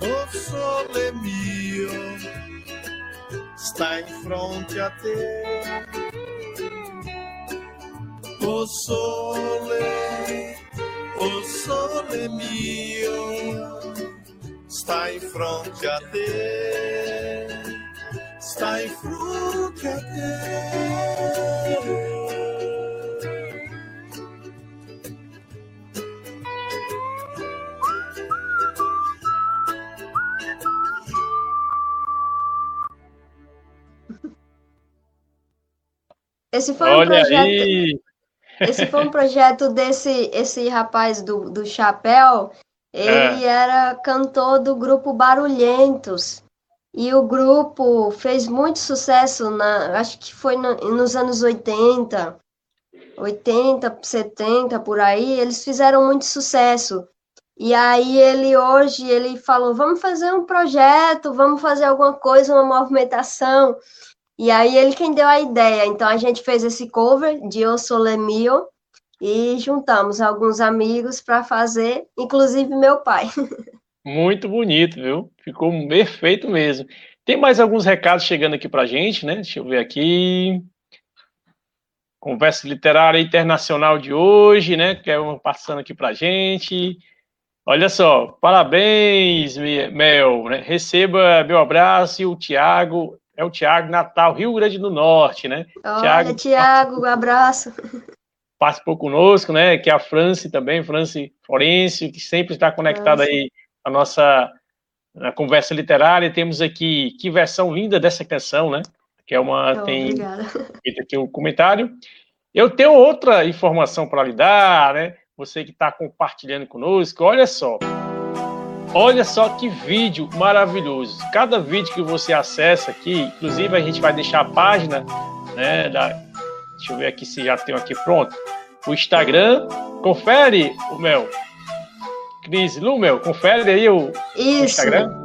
o sole mio, está em fronte a te. O sole, o sole mio, está em fronte a te. Está em fronte a te. Esse foi um Olha projeto. Aí. Esse foi um projeto desse esse rapaz do, do chapéu. Ele é. era cantor do grupo Barulhentos. E o grupo fez muito sucesso, na, acho que foi no, nos anos 80, 80, 70, por aí, eles fizeram muito sucesso. E aí ele hoje, ele falou, vamos fazer um projeto, vamos fazer alguma coisa, uma movimentação. E aí ele quem deu a ideia. Então a gente fez esse cover de Eu Sole e juntamos alguns amigos para fazer, inclusive meu pai. Muito bonito, viu? Ficou perfeito mesmo. Tem mais alguns recados chegando aqui para gente, né? Deixa eu ver aqui. Conversa Literária Internacional de hoje, né? Que é uma passando aqui para gente. Olha só, parabéns, Mel. Né? Receba meu abraço e o Tiago, é o Tiago Natal, Rio Grande do Norte, né? Olha, Tiago, um abraço. Participou conosco, né? Que é a Franci também, Franci Florencio, que sempre está conectada aí a nossa a conversa literária. Temos aqui que versão linda dessa canção, né? Que é uma oh, tem obrigada. feito aqui um comentário. Eu tenho outra informação para lhe dar, né? Você que está compartilhando conosco, olha só. Olha só que vídeo maravilhoso. Cada vídeo que você acessa aqui, inclusive a gente vai deixar a página, né? Da, deixa eu ver aqui se já tenho aqui pronto. O Instagram. Confere, o Mel. Cris Lumel, confere aí o, o Isso. Instagram.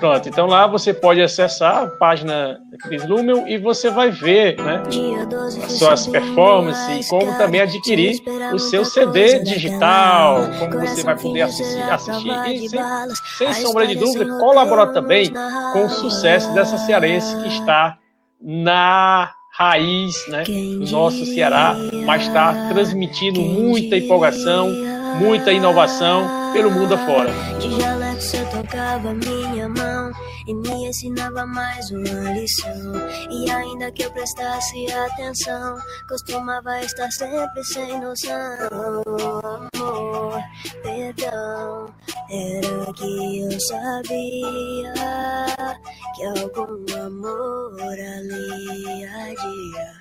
Pronto, então lá você pode acessar a página da Cris Lumel e você vai ver, né? as suas performances e como também adquirir o seu CD digital, como você vai poder assistir, assistir e sem, sem sombra de dúvida colaborar também com o sucesso dessa cearense que está na raiz né, do nosso Ceará, mas está transmitindo muita empolgação, muita inovação pelo mundo afora. Você tocava minha e me ensinava mais uma lição. E ainda que eu prestasse atenção, costumava estar sempre sem noção. Amor, perdão, era que eu sabia que algum amor ali adia.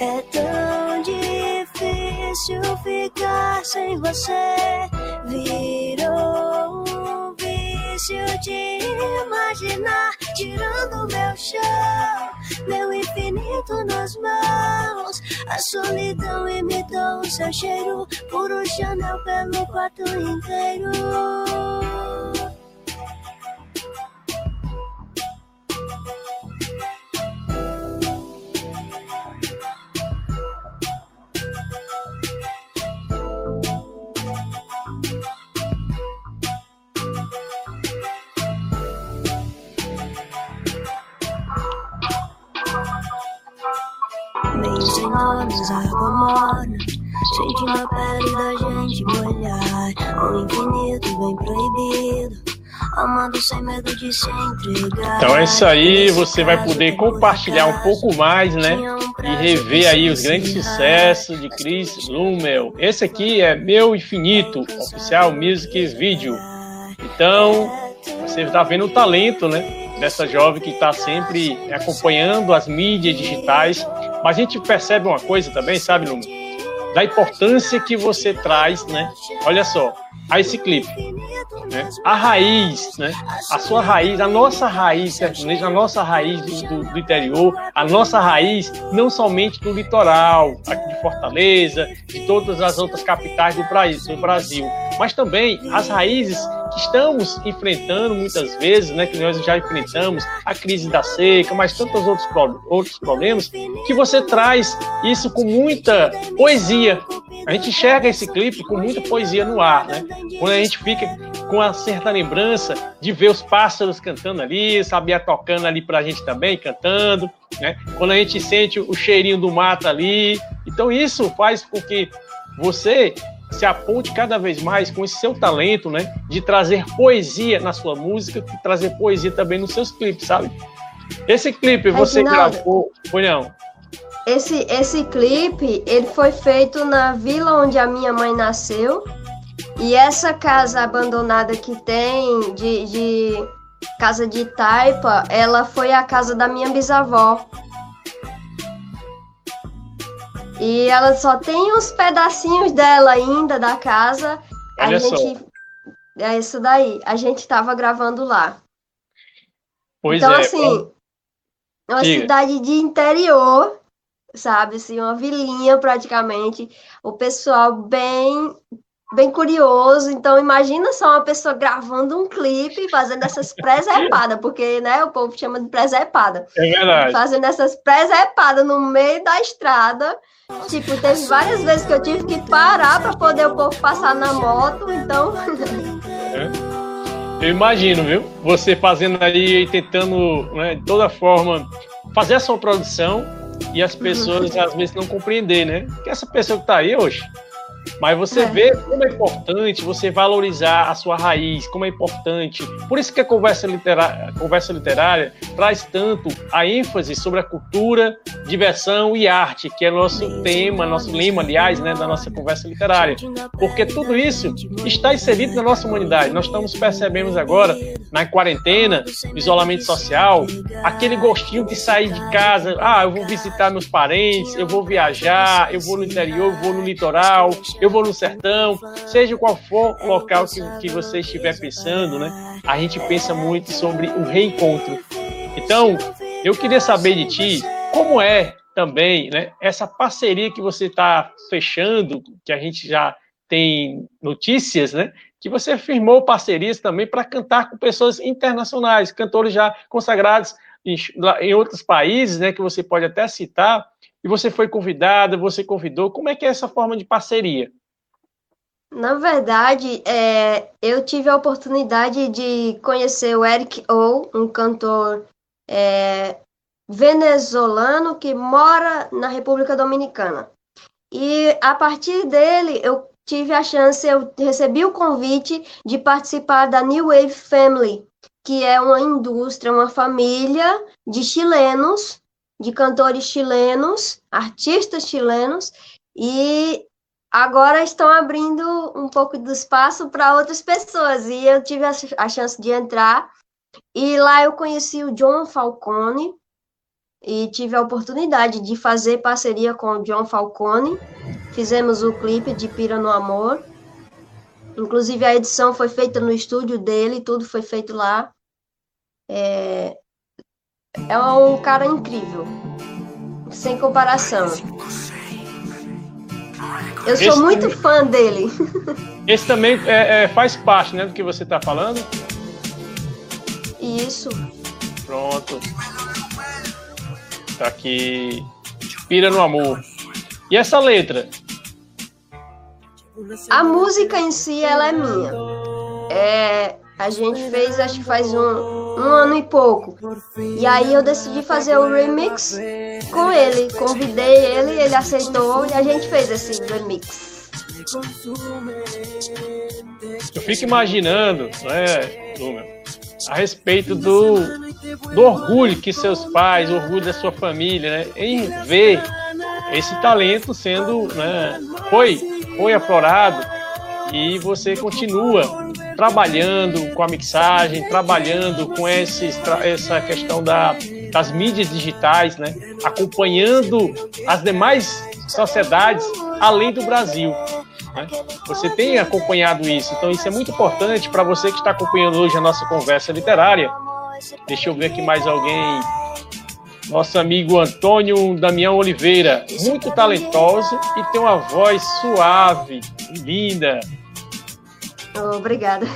É tão difícil ficar sem você. Virou um vício de imaginar, tirando meu chão, meu infinito nas mãos. A solidão imitou o seu cheiro, puro Chanel pelo quarto inteiro. Meio sem donos, água morna. Sentindo a pele da gente molhar. O infinito bem proibido. Amando sem medo de se entregar. Então é isso aí, você vai poder compartilhar um pouco mais, né? E rever aí os grandes sucessos de Chris Lumel. Esse aqui é Meu Infinito, oficial Music Video. Então, você está vendo o talento, né? Dessa jovem que está sempre acompanhando as mídias digitais. Mas a gente percebe uma coisa também, sabe, Lumel? Da importância que você traz, né? Olha só, a esse clipe. Né? A raiz, né? A sua raiz, a nossa raiz sertaneja, a nossa raiz do, do, do interior, a nossa raiz não somente do litoral, aqui de Fortaleza, de todas as outras capitais do, do Brasil, mas também as raízes que estamos enfrentando muitas vezes, né, que nós já enfrentamos, a crise da seca, mas tantos outros, outros problemas, que você traz isso com muita poesia. A gente enxerga esse clipe com muita poesia no ar, né? Quando a gente fica com uma certa lembrança de ver os pássaros cantando ali, Sabia tocando ali pra gente também, cantando, né? Quando a gente sente o cheirinho do mato ali. Então isso faz com que você se aponte cada vez mais com esse seu talento, né? De trazer poesia na sua música e trazer poesia também nos seus clipes, sabe? Esse clipe você Reginaldo. gravou, foi não? Esse, esse clipe, ele foi feito na vila onde a minha mãe nasceu. E essa casa abandonada que tem, de, de casa de taipa, ela foi a casa da minha bisavó. E ela só tem uns pedacinhos dela ainda da casa. Olha a só. gente. É isso daí. A gente tava gravando lá. Pois então, é. assim, é uma cidade de interior, sabe? Assim, uma vilinha praticamente. O pessoal bem, bem curioso. Então, imagina só uma pessoa gravando um clipe, fazendo essas presepadas, porque, né, o povo chama de presepada. É verdade. Fazendo essas presepadas no meio da estrada. Tipo, teve várias vezes que eu tive que parar para poder o povo passar na moto. Então, Eu imagino, viu? Você fazendo ali e tentando, né, de toda forma, fazer a sua produção e as pessoas às vezes não compreender, né? Que essa pessoa que tá aí hoje. Mas você É. vê como é importante você valorizar a sua raiz, como é importante. Por isso que a conversa literária, a conversa literária traz tanto a ênfase sobre a cultura, diversão e arte, que é nosso tema, nosso lema, aliás, né, da nossa conversa literária. Porque tudo isso está inserido na nossa humanidade. Nós estamos percebendo agora, na quarentena, isolamento social, aquele gostinho de sair de casa. Ah, eu vou visitar meus parentes, eu vou viajar, eu vou no interior, eu vou no litoral, eu vou no sertão, seja qual for o local que, que você estiver pensando, né? A gente pensa muito sobre o reencontro. Então, eu queria saber de ti como é também, né, essa parceria que você está fechando, que a gente já tem notícias, né, que você firmou parcerias também para cantar com pessoas internacionais, cantores já consagrados em, em outros países, né, que você pode até citar, e você foi convidada, você convidou. Como é que é essa forma de parceria? na verdade, é, eu tive a oportunidade de conhecer o Eric O, um cantor é, que mora na República Dominicana. E a partir dele, eu tive a chance, eu recebi o convite de participar da New Wave Family, que é uma indústria, uma família de chilenos, de cantores chilenos, artistas chilenos, e agora estão abrindo um pouco do espaço para outras pessoas. E eu tive a, a chance de entrar, e lá eu conheci o John Falcone, e tive a oportunidade de fazer parceria com o John Falcone. Fizemos o clipe de Pira no Amor. Inclusive a edição foi feita no estúdio dele, tudo foi feito lá. É, é um cara incrível, sem comparação. Eu sou Esse muito também- fã dele. Esse também é, é, faz parte né, do que você está falando? Isso. Pronto. Tá aqui. Pira no amor. E essa letra? A música em si, ela é minha. É, a gente fez, acho que faz um, um ano e pouco. E aí eu decidi fazer o remix com ele. Convidei ele, ele aceitou e a gente fez esse remix. Eu fico imaginando, né, Luma, a respeito do, do orgulho que seus pais, orgulho da sua família, né, em ver esse talento sendo, né, foi, foi aflorado e você continua trabalhando com a mixagem, trabalhando com essa questão da, das mídias digitais, né, acompanhando as demais sociedades além do Brasil. né? Você tem acompanhado isso, então isso é muito importante para você que está acompanhando hoje a nossa conversa literária. Deixa eu ver aqui mais alguém. Nosso amigo Antônio Damião Oliveira, muito talentoso e tem uma voz suave, linda. Obrigada.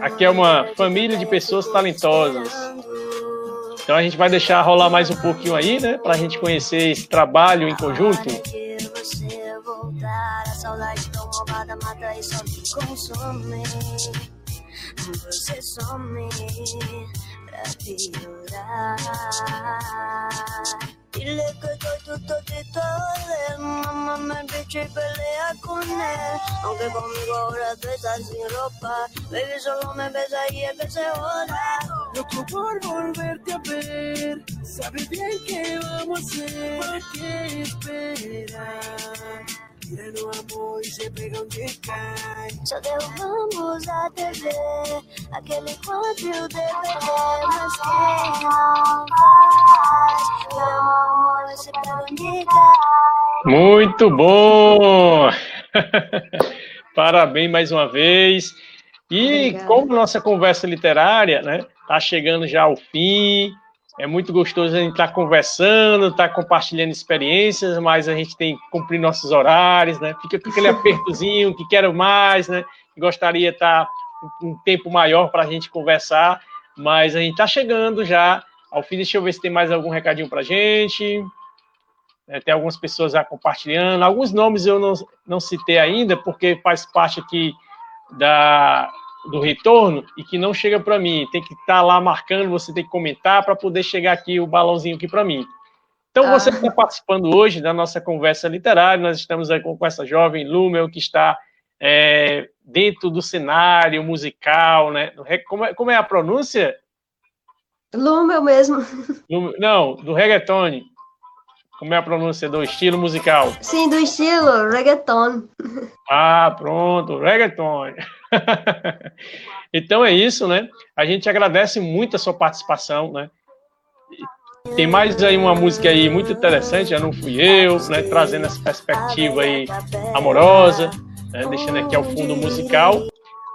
Aqui é uma família de pessoas talentosas. Então a gente vai deixar rolar mais um pouquinho aí, né, para a gente conhecer esse trabalho em conjunto. Quero você voltar, a saudade tão malvada mata e só me consome. Você some pra piorar. Dile que estoy tu todito de mamá me bicho y pelea con él. Aunque conmigo ahora tú estás sin ropa, baby solo me besa y él se joda. Loco por volverte a ver, sabe bien qué vamos a hacer, ¿por qué esperar? Mira no amor y se pega onde cai. Só derrubamos a TV, aquele e o DVD, mas quem não vai, meu amor, vai ser pra onde cai. Muito bom! Parabéns mais uma vez. E Obrigada. como nossa conversa literária, né, tá chegando já ao fim, é muito gostoso a gente estar conversando, estar compartilhando experiências, mas a gente tem que cumprir nossos horários, né? Fica com aquele apertozinho que quero mais, né? Gostaria de estar um tempo maior para a gente conversar, mas a gente está chegando já ao fim. Deixa eu ver se tem mais algum recadinho para a gente. É, tem algumas pessoas já compartilhando. Alguns nomes eu não, não citei ainda, porque faz parte aqui da, do retorno e que não chega para mim. Tem que estar lá marcando, você tem que comentar para poder chegar aqui o balãozinho aqui para mim. Então, você Ah. está participando hoje da nossa conversa literária. Nós estamos aí com, com essa jovem Lumel que está é, dentro do cenário musical, né? Como é, como é a pronúncia? Lumel mesmo. Não, do reggaeton. Como é a pronúncia do estilo musical? Sim, do estilo reggaeton. Ah, pronto, reggaeton. então é isso, né? A gente agradece muito a sua participação, né? Tem mais aí uma música aí muito interessante, já não fui eu, né? Trazendo essa perspectiva aí amorosa, né? deixando aqui ao fundo musical.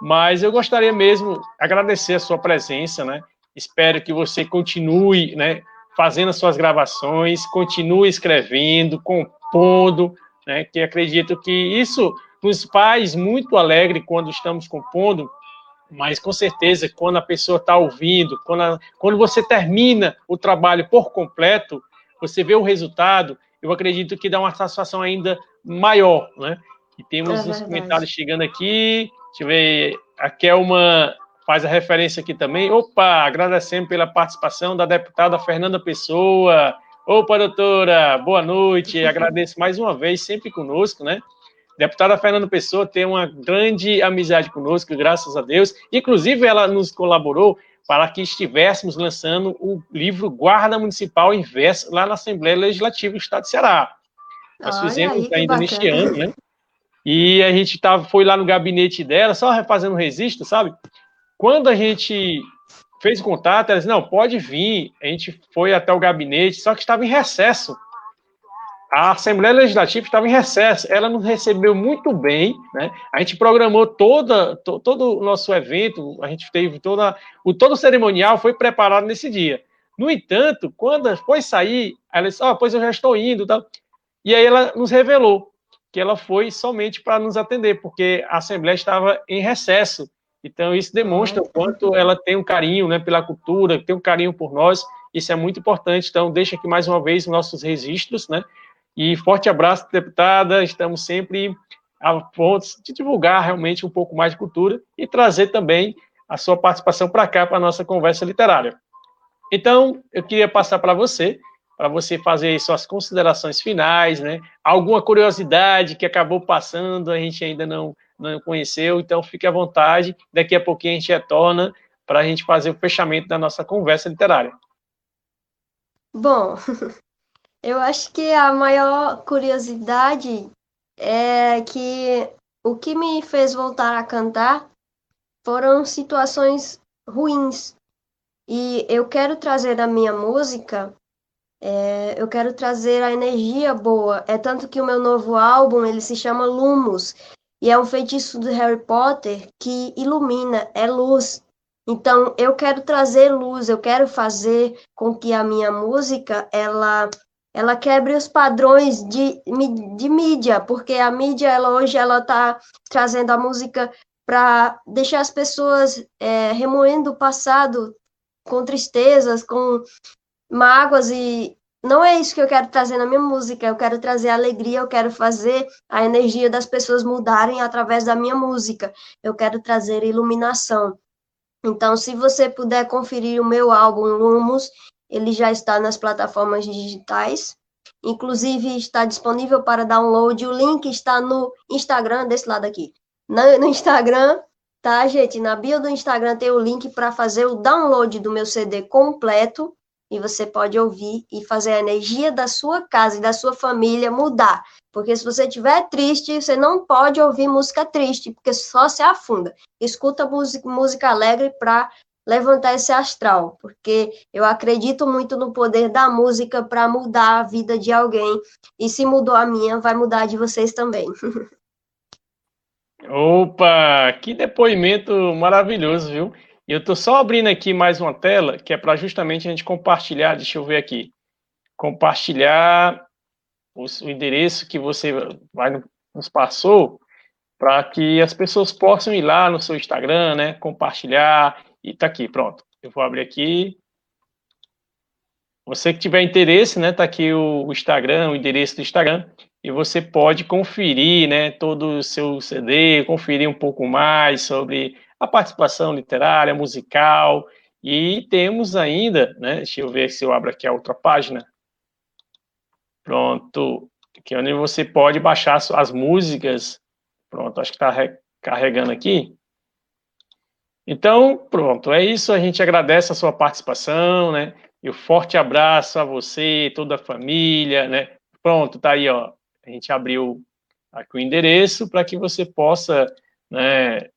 Mas eu gostaria mesmo agradecer a sua presença, né? Espero que você continue, né? Fazendo as suas gravações, continue escrevendo, compondo, né? Que acredito que isso nos faz muito alegre quando estamos compondo, mas com certeza quando a pessoa está ouvindo, quando, a- quando você termina o trabalho por completo, você vê o resultado, eu acredito que dá uma satisfação ainda maior, né? E temos É uns comentários chegando aqui, deixa eu ver, a Kelma faz a referência aqui também, opa, agradecendo pela participação da deputada Fernanda Pessoa, opa, doutora, boa noite, agradeço mais uma vez, sempre conosco, né? Deputada Fernanda Pessoa tem uma grande amizade conosco, graças a Deus. Inclusive, ela nos colaborou para que estivéssemos lançando o livro Guarda Municipal Inverso lá na Assembleia Legislativa do Estado de Ceará. Nós Olha fizemos aí, ainda neste ano, né? E a gente tava, foi lá no gabinete dela, só refazendo o registro, sabe? Quando a gente fez o contato, ela disse, não, pode vir. A gente foi até o gabinete, só que estava em recesso. A Assembleia Legislativa estava em recesso, ela nos recebeu muito bem, né? A gente programou toda, to- todo o nosso evento, a gente teve toda, o todo o cerimonial foi preparado nesse dia. No entanto, quando foi sair, ela disse, ó, pois eu já estou indo, tal. E aí ela nos revelou que ela foi somente para nos atender, porque a Assembleia estava em recesso. Então, isso demonstra o quanto ela tem um carinho né, pela cultura, tem um carinho por nós, isso é muito importante. Então, deixa aqui mais uma vez os nossos registros, né? E forte abraço, deputada. Estamos sempre a ponto de divulgar realmente um pouco mais de cultura e trazer também a sua participação para cá, para a nossa conversa literária. Então, eu queria passar para você, para você fazer suas considerações finais, né? Alguma curiosidade que acabou passando, a gente ainda não, não conheceu, então fique à vontade. Daqui a pouquinho a gente retorna para a gente fazer o fechamento da nossa conversa literária. Bom, eu acho que a maior curiosidade é que o que me fez voltar a cantar foram situações ruins. E eu quero trazer na minha música, é, eu quero trazer a energia boa. É tanto que o meu novo álbum, ele se chama Lumos, e é um feitiço do Harry Potter que ilumina, é luz. Então, eu quero trazer luz, eu quero fazer com que a minha música ela ela quebre os padrões de, de mídia, porque a mídia ela hoje ela está trazendo a música para deixar as pessoas é, remoendo o passado com tristezas, com mágoas e não é isso que eu quero trazer na minha música. Eu quero trazer alegria, eu quero fazer a energia das pessoas mudarem através da minha música. Eu quero trazer iluminação. Então, se você puder conferir o meu álbum Lumos, ele já está nas plataformas digitais. Inclusive, está disponível para download. O link está no Instagram, desse lado aqui. No, Instagram, tá, gente? Na bio do Instagram tem o link para fazer o download do meu CD completo. E você pode ouvir e fazer a energia da sua casa e da sua família mudar. Porque se você estiver triste, você não pode ouvir música triste, porque só se afunda. Escuta música, alegre para levantar esse astral, porque eu acredito muito no poder da música para mudar a vida de alguém. E se mudou a minha, vai mudar a de vocês também. Opa, que depoimento maravilhoso, viu? Eu estou só abrindo aqui mais uma tela, que é para justamente a gente compartilhar, deixa eu ver aqui, compartilhar o, o endereço que você vai, nos passou, para que as pessoas possam ir lá no seu Instagram, né, compartilhar, e tá aqui, pronto. Eu vou abrir aqui. Você que tiver interesse, né, tá aqui o, o Instagram, o endereço do Instagram, e você pode conferir, né, todo o seu CD, conferir um pouco mais sobre a participação literária, musical, e temos ainda, né, deixa eu ver se eu abro aqui a outra página. Pronto, aqui é onde você pode baixar as músicas. Pronto, acho que está carregando aqui. Então, pronto, é isso. A gente agradece a sua participação, né? E um forte abraço a você, toda a família, né? Pronto, tá aí, ó. A gente abriu aqui o endereço para que você possa, né,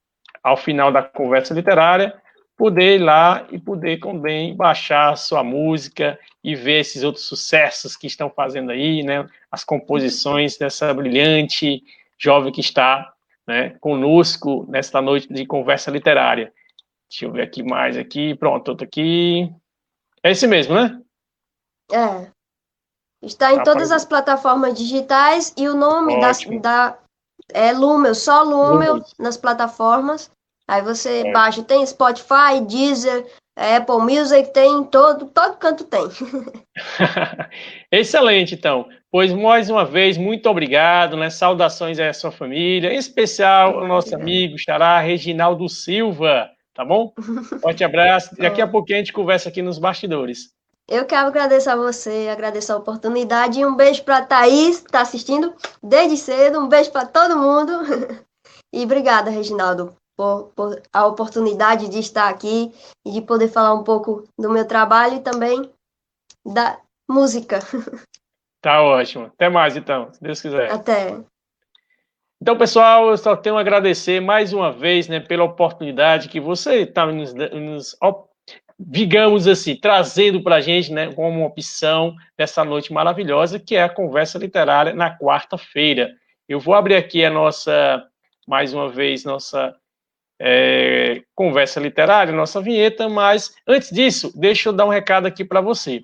ao final da conversa literária, poder ir lá e poder também baixar sua música e ver esses outros sucessos que estão fazendo aí, né? As composições dessa brilhante jovem que está né, conosco nesta noite de conversa literária. Deixa eu ver aqui mais aqui. Pronto, outro aqui. É esse mesmo, né? É. Está em tá todas as plataformas digitais e o nome da, da é Lumel, só Lumel, Lumel. nas plataformas. Aí você é. baixa, tem Spotify, Deezer, Apple Music, tem todo, todo canto tem. Excelente, então. Pois mais uma vez, muito obrigado, né? Saudações à sua família, em especial ao nosso amigo Xará Reginaldo Silva, tá bom? Forte abraço. Daqui a pouquinho a gente conversa aqui nos bastidores. Eu quero agradecer a você, agradecer a oportunidade um beijo para Thaís, que está assistindo desde cedo. Um beijo para todo mundo. E obrigada, Reginaldo, por, por, a oportunidade de estar aqui e de poder falar um pouco do meu trabalho e também da música. Tá ótimo. Até mais, então, se Deus quiser. Até. Então, pessoal, eu só tenho a agradecer mais uma vez né, pela oportunidade que você está nos, nos, digamos assim, trazendo para a gente né, como opção dessa noite maravilhosa, que é a conversa literária na quarta-feira. Eu vou abrir aqui a nossa, mais uma vez, nossa é, conversa literária, nossa vinheta, mas antes disso, deixa eu dar um recado aqui para você.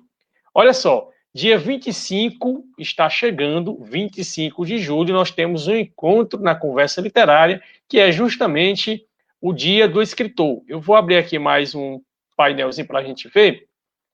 Olha só, dia 25 está chegando, 25 de julho, nós temos um encontro na conversa literária, que é justamente o dia do escritor. Eu vou abrir aqui mais um painelzinho para a gente ver.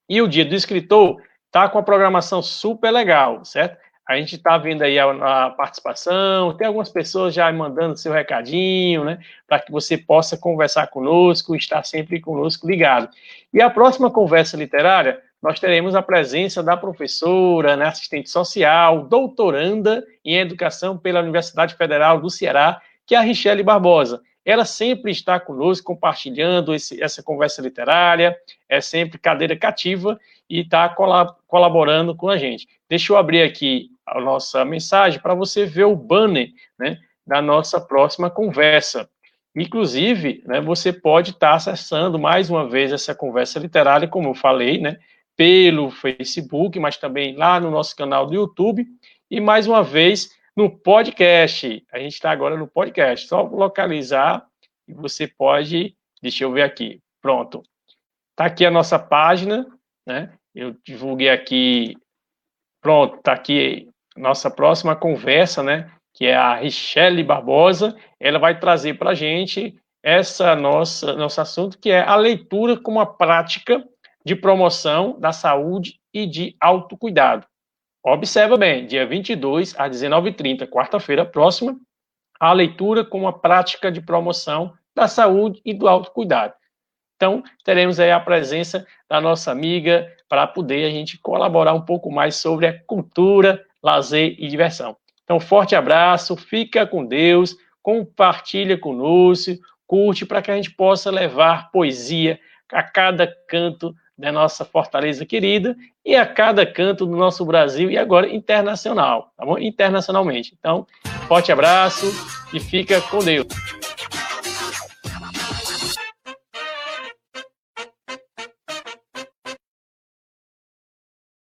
E o dia do escritor tá com a programação super legal, certo? A gente está vendo aí a, a, participação, tem algumas pessoas já mandando seu recadinho, né? Para que você possa conversar conosco, estar sempre conosco ligado. E a próxima conversa literária, nós teremos a presença da professora, né, assistente social, doutoranda em educação pela Universidade Federal do Ceará, que é a Richelle Barbosa. Ela sempre está conosco, compartilhando esse, essa conversa literária, é sempre cadeira cativa e está colaborando com a gente. Deixa eu abrir aqui a nossa mensagem para você ver o banner né, da nossa próxima conversa. Inclusive, né, você pode estar tá acessando mais uma vez essa conversa literária, como eu falei, né, pelo Facebook, mas também lá no nosso canal do YouTube. E mais uma vez, no podcast. A gente está agora no podcast. Só localizar e você pode. Deixa eu ver aqui. Pronto. Está aqui a nossa página, né? Eu divulguei aqui. Pronto, está aqui nossa próxima conversa, né? Que é a Richelle Barbosa. Ela vai trazer para a gente essa nossa nosso assunto, que é a leitura como uma prática de promoção da saúde e de autocuidado. Observa bem, dia 22 às 19h30, quarta-feira próxima, a leitura com a prática de promoção da saúde e do autocuidado. Então, teremos aí a presença da nossa amiga para poder a gente colaborar um pouco mais sobre a cultura, lazer e diversão. Então, forte abraço, fica com Deus, compartilha conosco, curte para que a gente possa levar poesia a cada canto da nossa Fortaleza querida e a cada canto do nosso Brasil e agora internacional, tá bom? Internacionalmente. Então, forte abraço e fica com Deus.